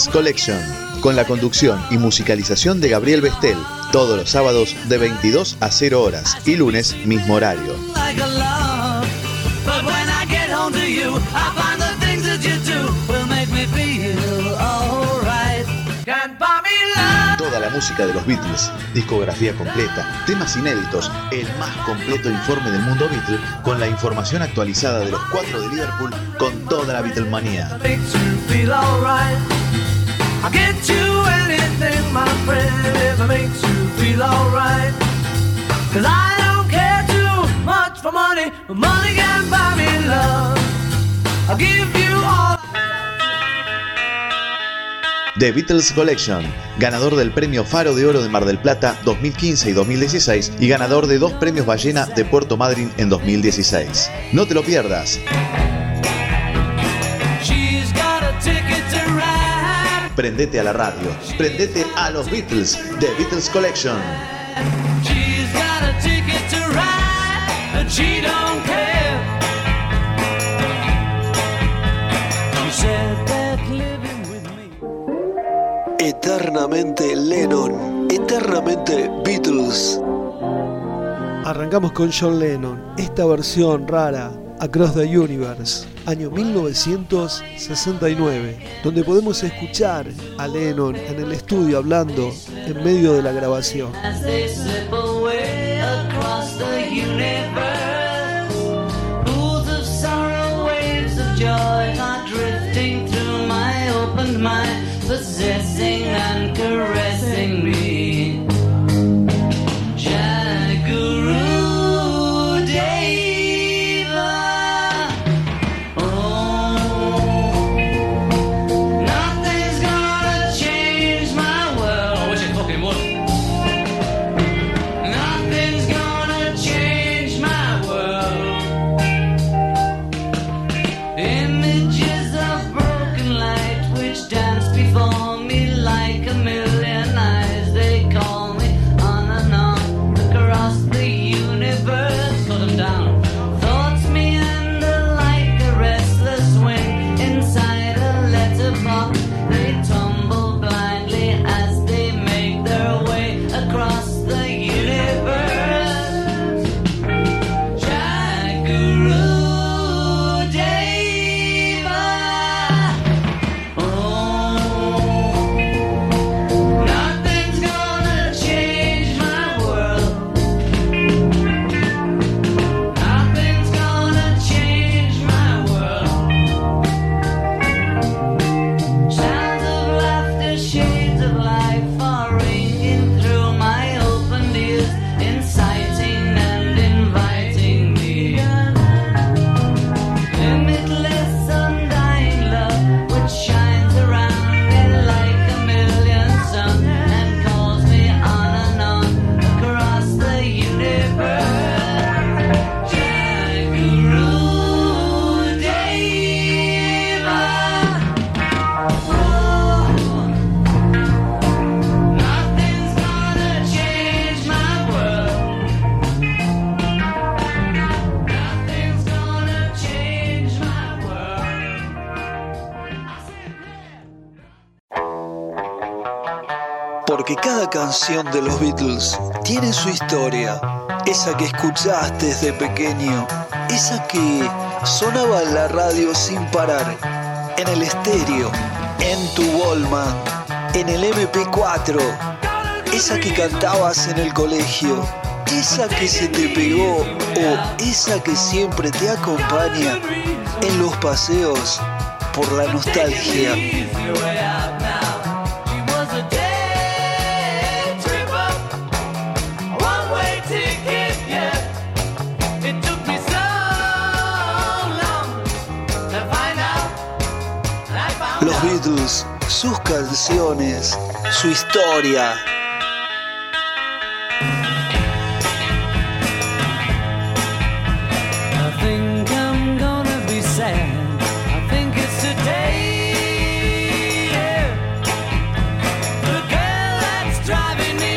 Collection, con la conducción y musicalización de Gabriel Bestel, todos los sábados de 22 a 0 horas y lunes mismo horario. Toda la música de los Beatles, discografía completa, temas inéditos, el más completo informe del mundo Beatle, con la información actualizada de los cuatro de Liverpool con toda la Beatlemanía. The Beatles Collection, ganador del premio Faro de Oro de Mar del Plata 2015 y 2016 y ganador de dos premios Ballena de Puerto Madryn en 2016. No te lo pierdas. Prendete a la radio, prendete a los Beatles, The Beatles Collection. She's got a ticket to ride, and she don't care. She said that living with me. Eternamente Lennon, eternamente Beatles. Arrancamos con John Lennon, esta versión rara, Across the Universe, año 1969, donde podemos escuchar a Lennon en el estudio hablando en medio de la grabación. As they slip canción de los Beatles tiene su historia. Esa que escuchaste desde pequeño. Esa que sonaba en la radio sin parar. En el estéreo. En tu Wallman. En el MP4. Esa que cantabas en el colegio. Esa que se te pegó o esa que siempre te acompaña en los paseos por la nostalgia.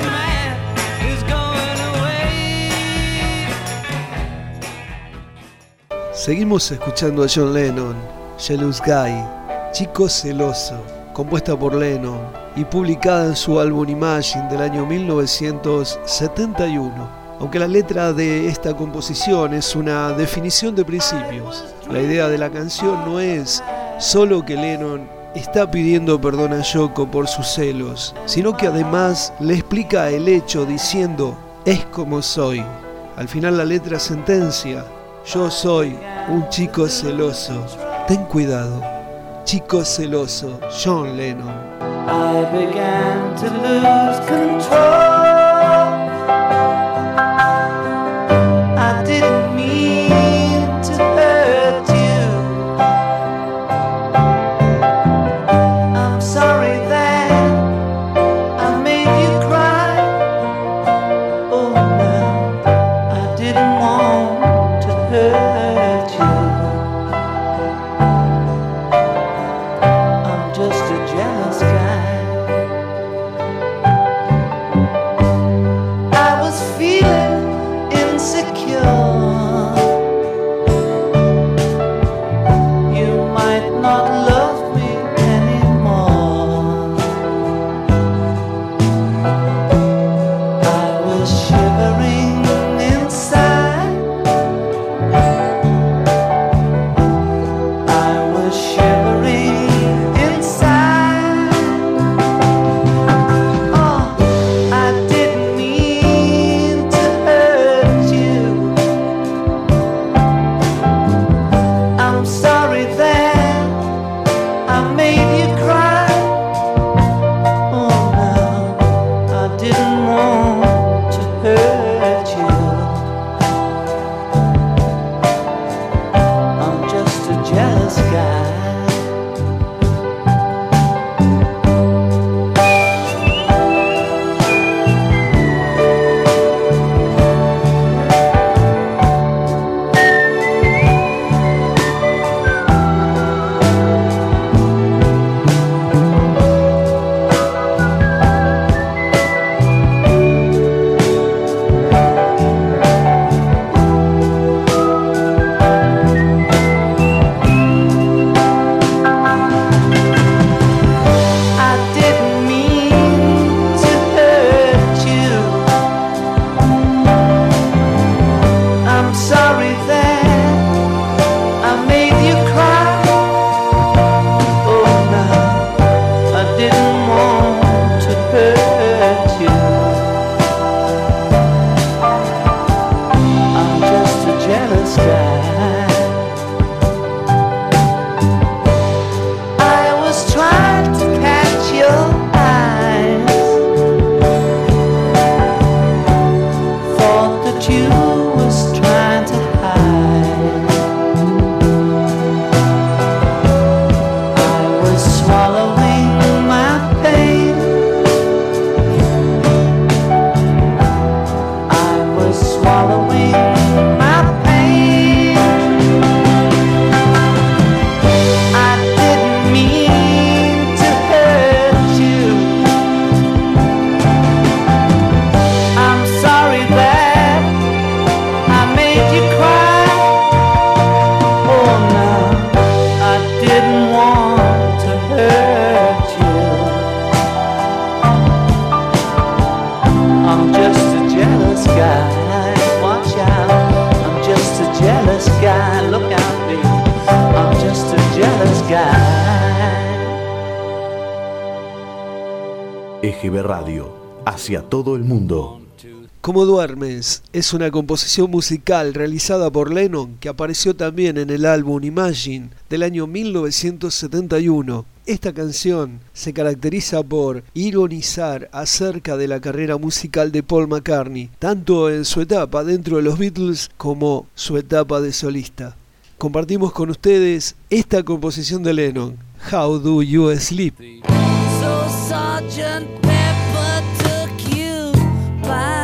Mad is going away. Seguimos escuchando a John Lennon, Jealous Guy, Chico Celoso, compuesta por Lennon y publicada en su álbum Imagine del año 1971. Aunque la letra de esta composición es una definición de principios, la idea de la canción no es solo que Lennon está pidiendo perdón a Yoko por sus celos, sino que además le explica el hecho diciendo, es como soy. Al final la letra sentencia, yo soy un chico celoso, ten cuidado, chico celoso, John Lennon. I began to lose control. Radio, hacia todo el mundo. Como duermes es una composición musical realizada por Lennon que apareció también en el álbum Imagine del año 1971. Esta canción se caracteriza por ironizar acerca de la carrera musical de Paul McCartney, tanto en su etapa dentro de los Beatles como su etapa de solista. Compartimos con ustedes esta composición de Lennon, How Do You Sleep? Sergeant Pepper took you by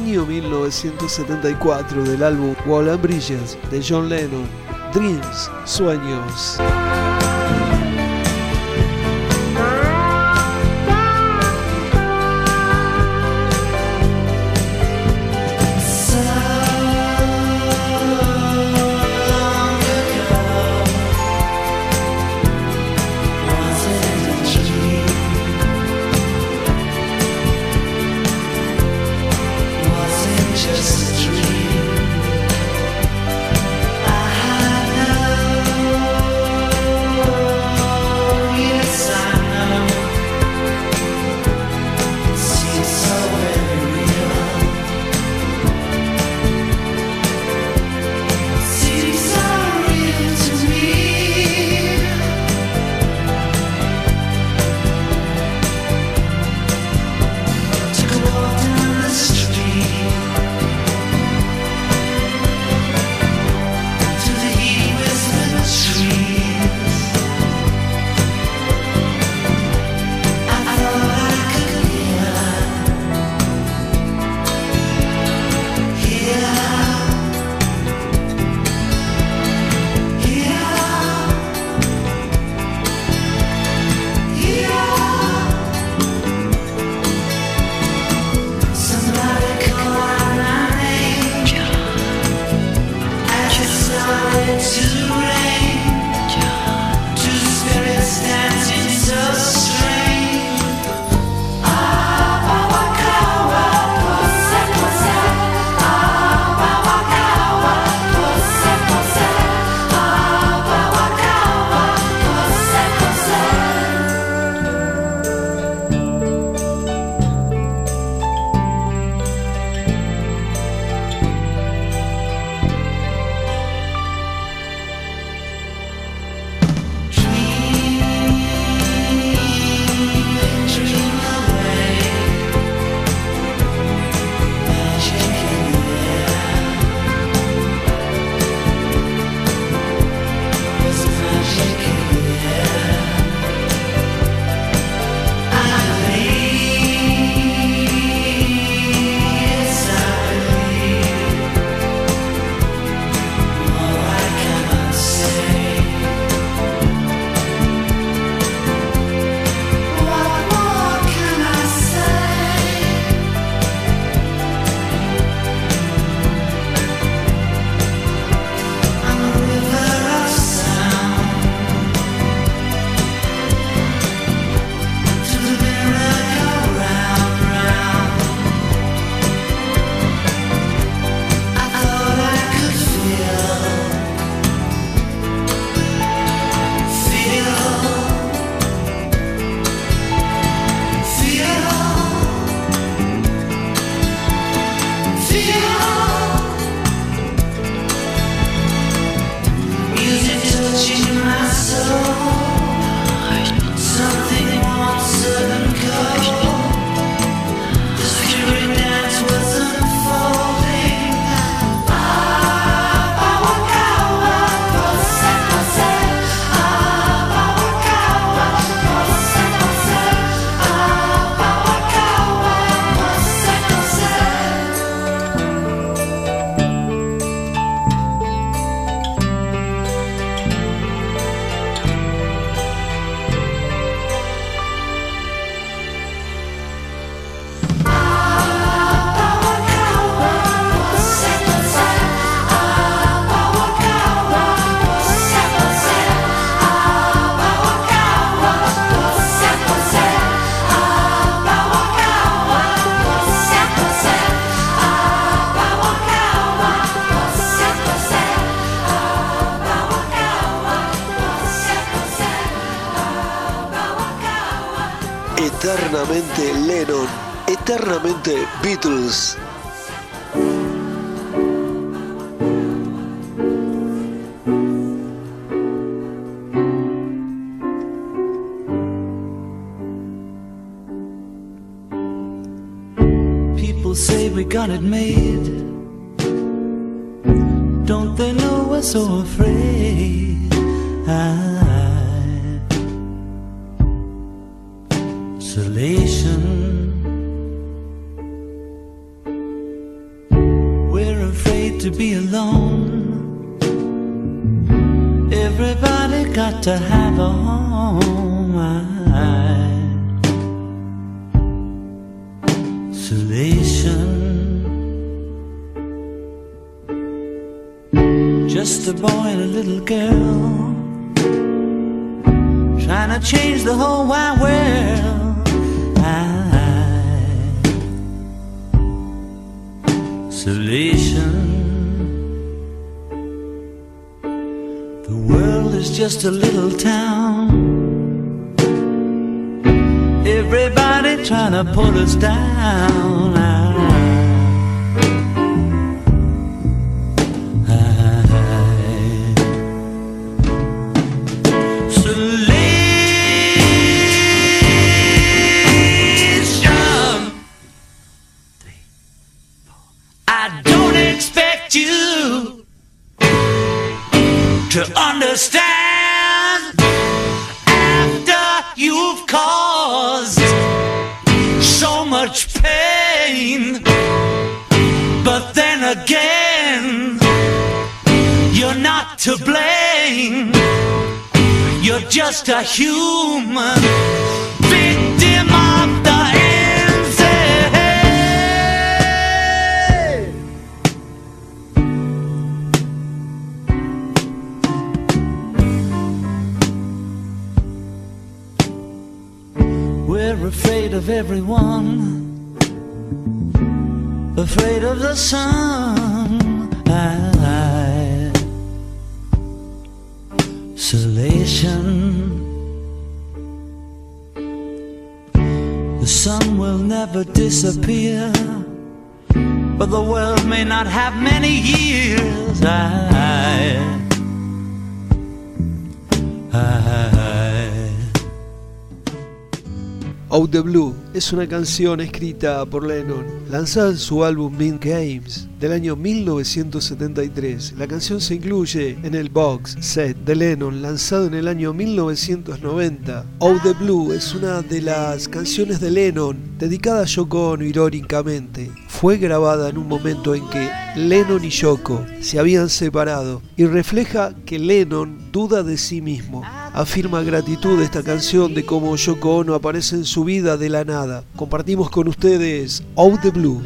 Año 1974 del álbum Wall and Bridges de John Lennon. Dreams, sueños. Eternamente Beatles. People say we got it made. Don't they know we're so afraid? Isolation. To have a home. Isolation. Just a boy and a little girl trying to change the whole wide just a little town. Everybody trying to put us down. Es una canción escrita por Lennon, lanzada en su álbum Mean Games del año 1973. La canción se incluye en el box set de Lennon lanzado en el año 1990. Out the Blue es una de las canciones de Lennon dedicada a Yoko Ono irónicamente. Fue grabada en un momento en que Lennon y Yoko se habían separado y refleja que Lennon duda de sí mismo. Afirma gratitud esta canción de cómo Yoko Ono aparece en su vida de la nada. Compartimos con ustedes Out the Blue.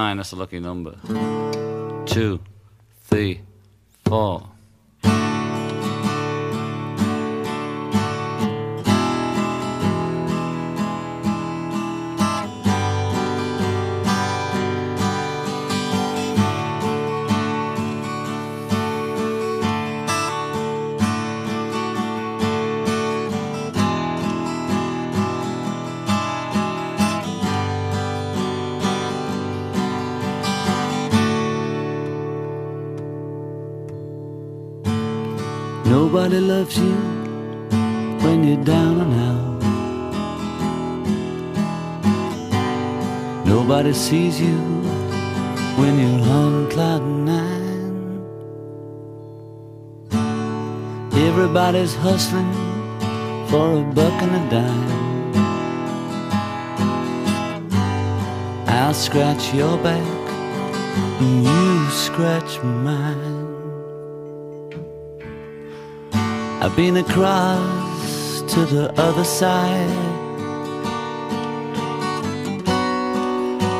Nine, that's a lucky number. Two, three, four. You when you're down and out. Nobody sees you when you're on cloud nine. Everybody's hustling for a buck and a dime. I'll scratch your back and you scratch mine. I've been across to the other side.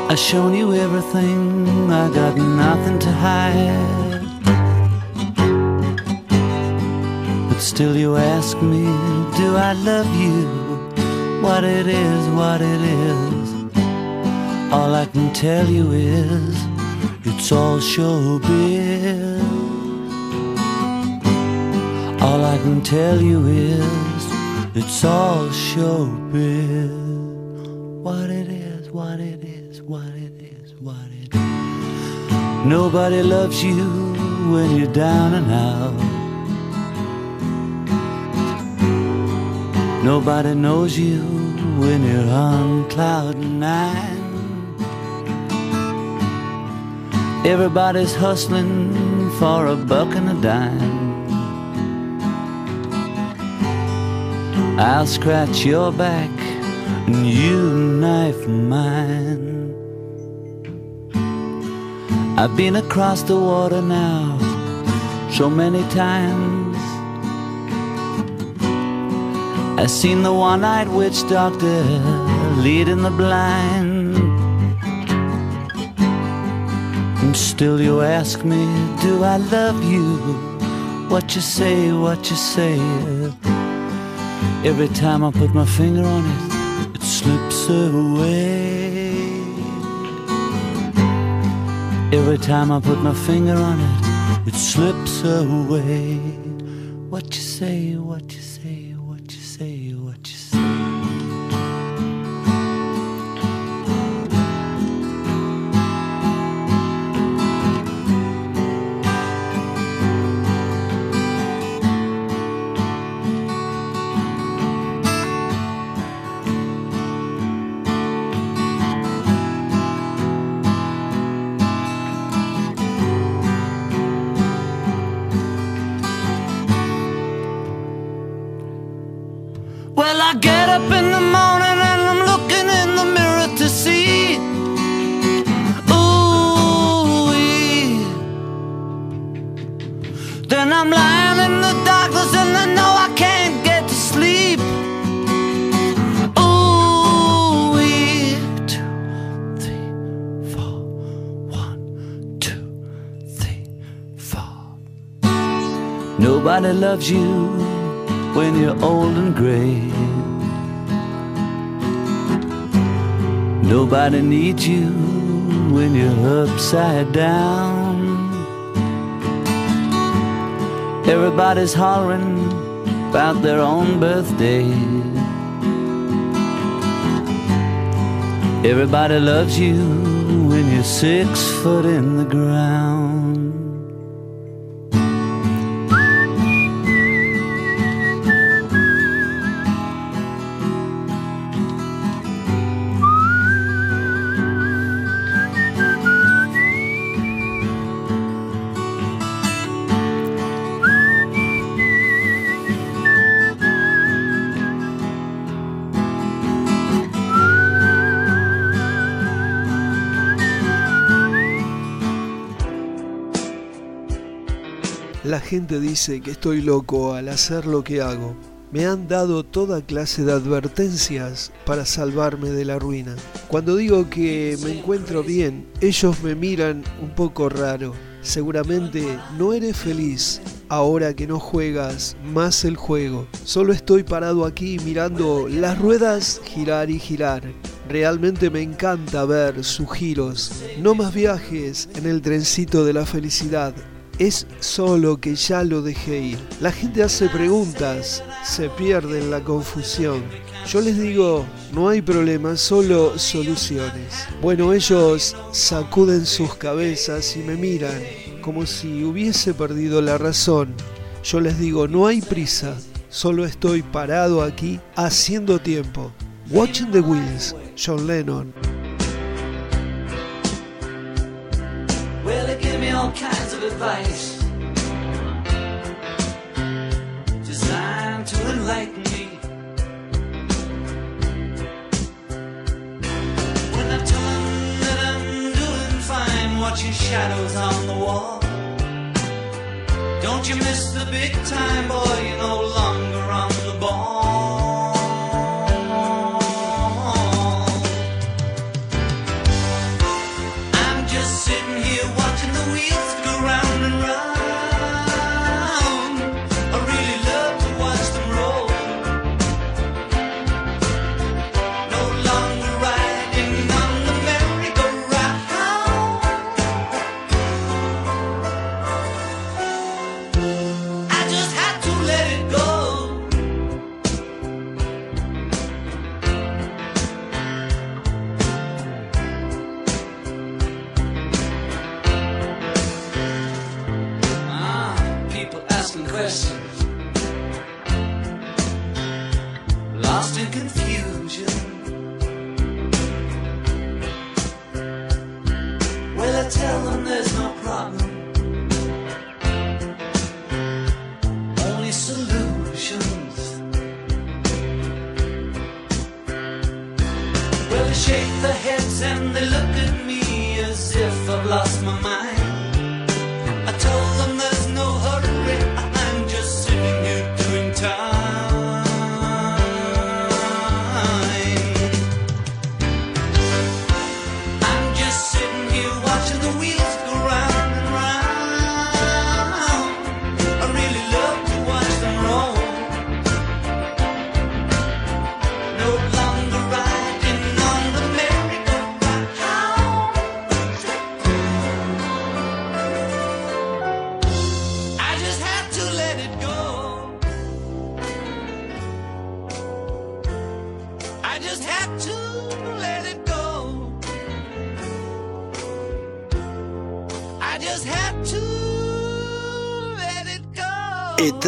I've shown you everything, I got nothing to hide. But still, you ask me, do I love you? What it is, what it is. All I can tell you is, it's all showbiz. All I can tell you is it's all showbiz. What it is, what it is, what it is, what it is. Nobody loves you when you're down and out. Nobody knows you when you're on cloud nine. Everybody's hustling for a buck and a dime. I'll scratch your back and you knife mine. I've been across the water now so many times. I've seen the one eyed witch doctor leading the blind. And still you ask me, do I love you? What you say, what you say. Every time I put my finger on it, it slips away. Every time I put my finger on it, it slips away. What you say, what you say, Nobody loves you when you're old and gray. Nobody needs you when you're upside down. Everybody's hollering about their own birthday. Everybody loves you when you're six foot in the ground. Gente dice que estoy loco al hacer lo que hago, me han dado toda clase de advertencias para salvarme de la ruina. Cuando digo que me encuentro bien, ellos me miran un poco raro. Seguramente no eres feliz ahora que no juegas más el juego. Solo estoy parado aquí mirando las ruedas girar y girar. Realmente me encanta ver sus giros. No más viajes en el trencito de la felicidad. Es solo que ya lo dejé ir. La gente hace preguntas, se pierde en la confusión. Yo les digo, no hay problema, solo soluciones. Bueno, ellos sacuden sus cabezas y me miran como si hubiese perdido la razón. Yo les digo, no hay prisa, solo estoy parado aquí haciendo tiempo. Watching the Wheels, John Lennon. Kinds of advice designed to enlighten me. When I tell them that I'm doing fine, watching shadows on the wall. Don't you miss the big time, boy? You're no longer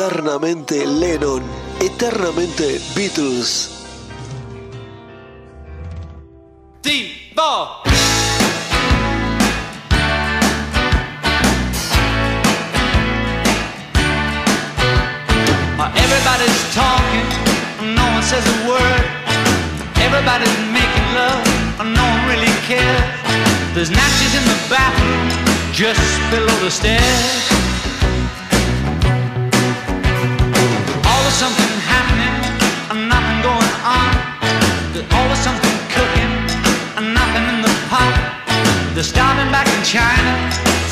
Eternamente Lennon, eternamente Beatles. T-ball. Uh, Everybody's talking, no one says a word. Everybody's making love, no one really cares. There's natches in the bathroom, just below the stairs.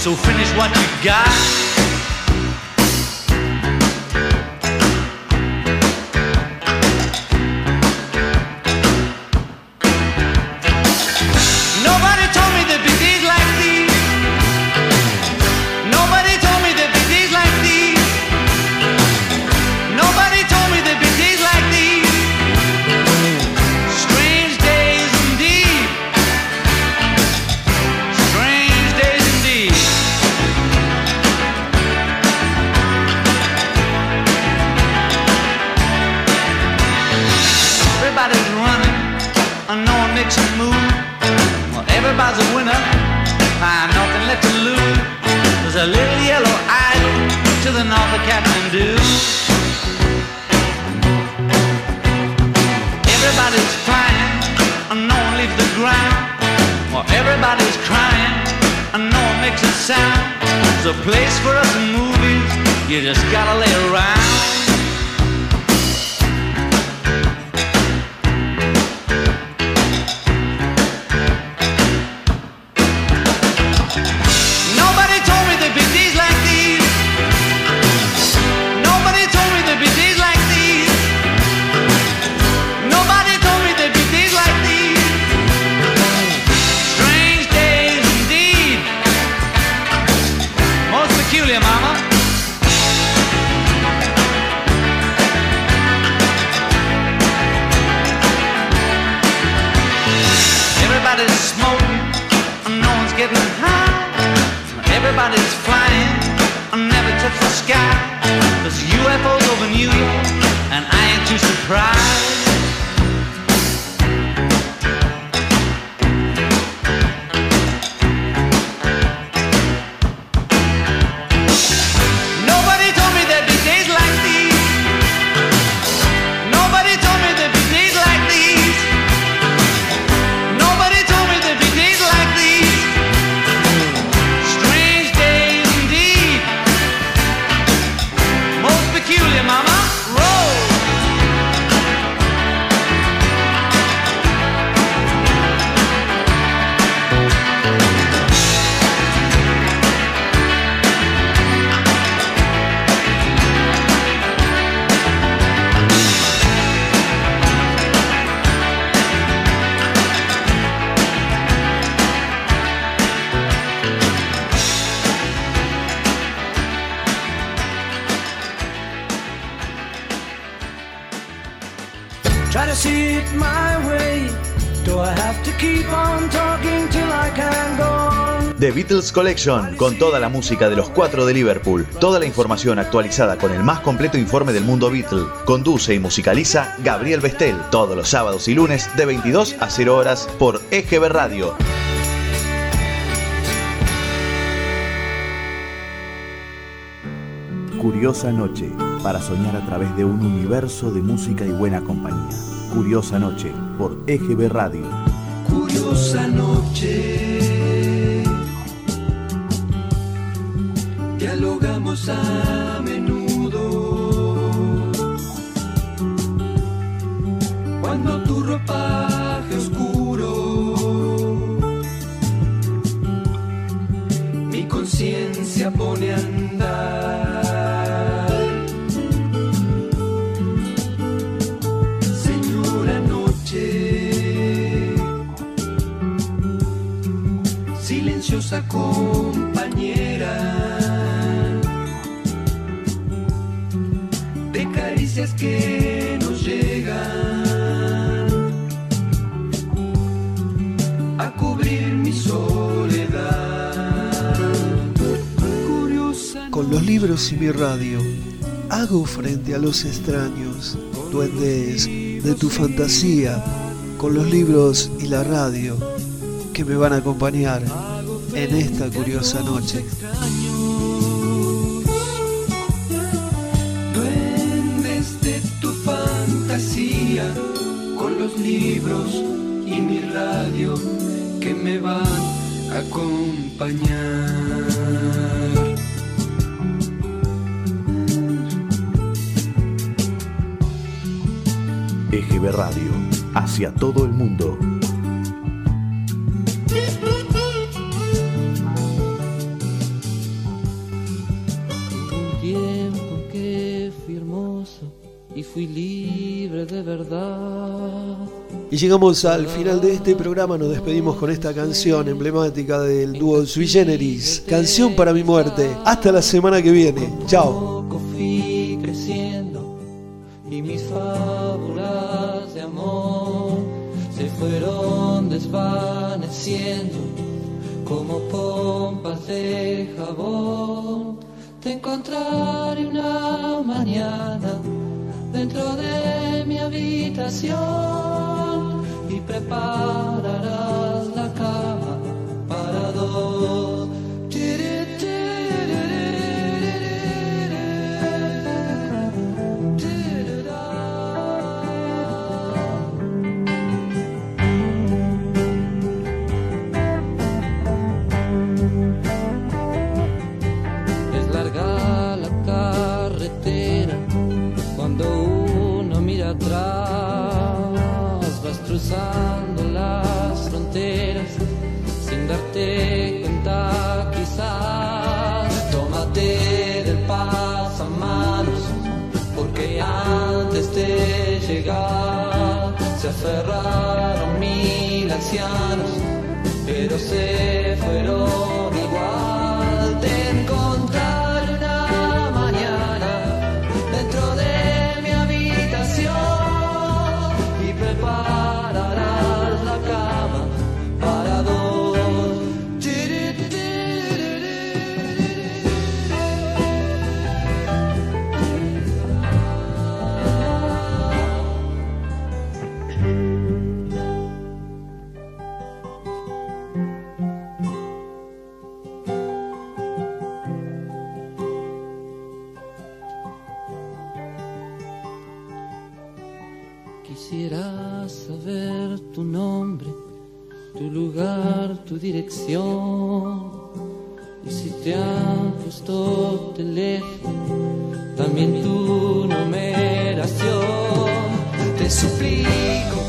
So finish what you got. Everybody's a winner, ah, nothing left to lose. There's a little yellow idol to the north of Kathmandu. Everybody's flying, and no one leaves the ground. Well, everybody's crying, and no one makes a sound. There's a place for us in movies, you just gotta lay around. Collection, con toda la música de los cuatro de Liverpool, toda la información actualizada con el más completo informe del mundo Beatle. Conduce y musicaliza Gabriel Bestel, todos los sábados y lunes de 22 a 0 horas por EGB Radio. Curiosa Noche, para soñar a través de un universo de música y buena compañía. Curiosa Noche, por EGB Radio. Curiosa noche. Libros y mi radio, hago frente a los extraños, duendes de tu fantasía, con los libros y la radio que me van a acompañar en esta curiosa noche. Duendes de tu fantasía, con los libros y mi radio que me van a acompañar. Radio, hacia todo el mundo. Un tiempo que fui hermoso y fui libre de verdad. Y llegamos al final de este programa, nos despedimos con esta canción emblemática del dúo Sui Generis, Canción para mi muerte. Hasta la semana que viene. Chao. Encontraré una mañana dentro de mi habitación y prepararás aferraron mil ancianos, pero se fueron dirección. Y si te han puesto teléfono, también tu numeración. Te suplico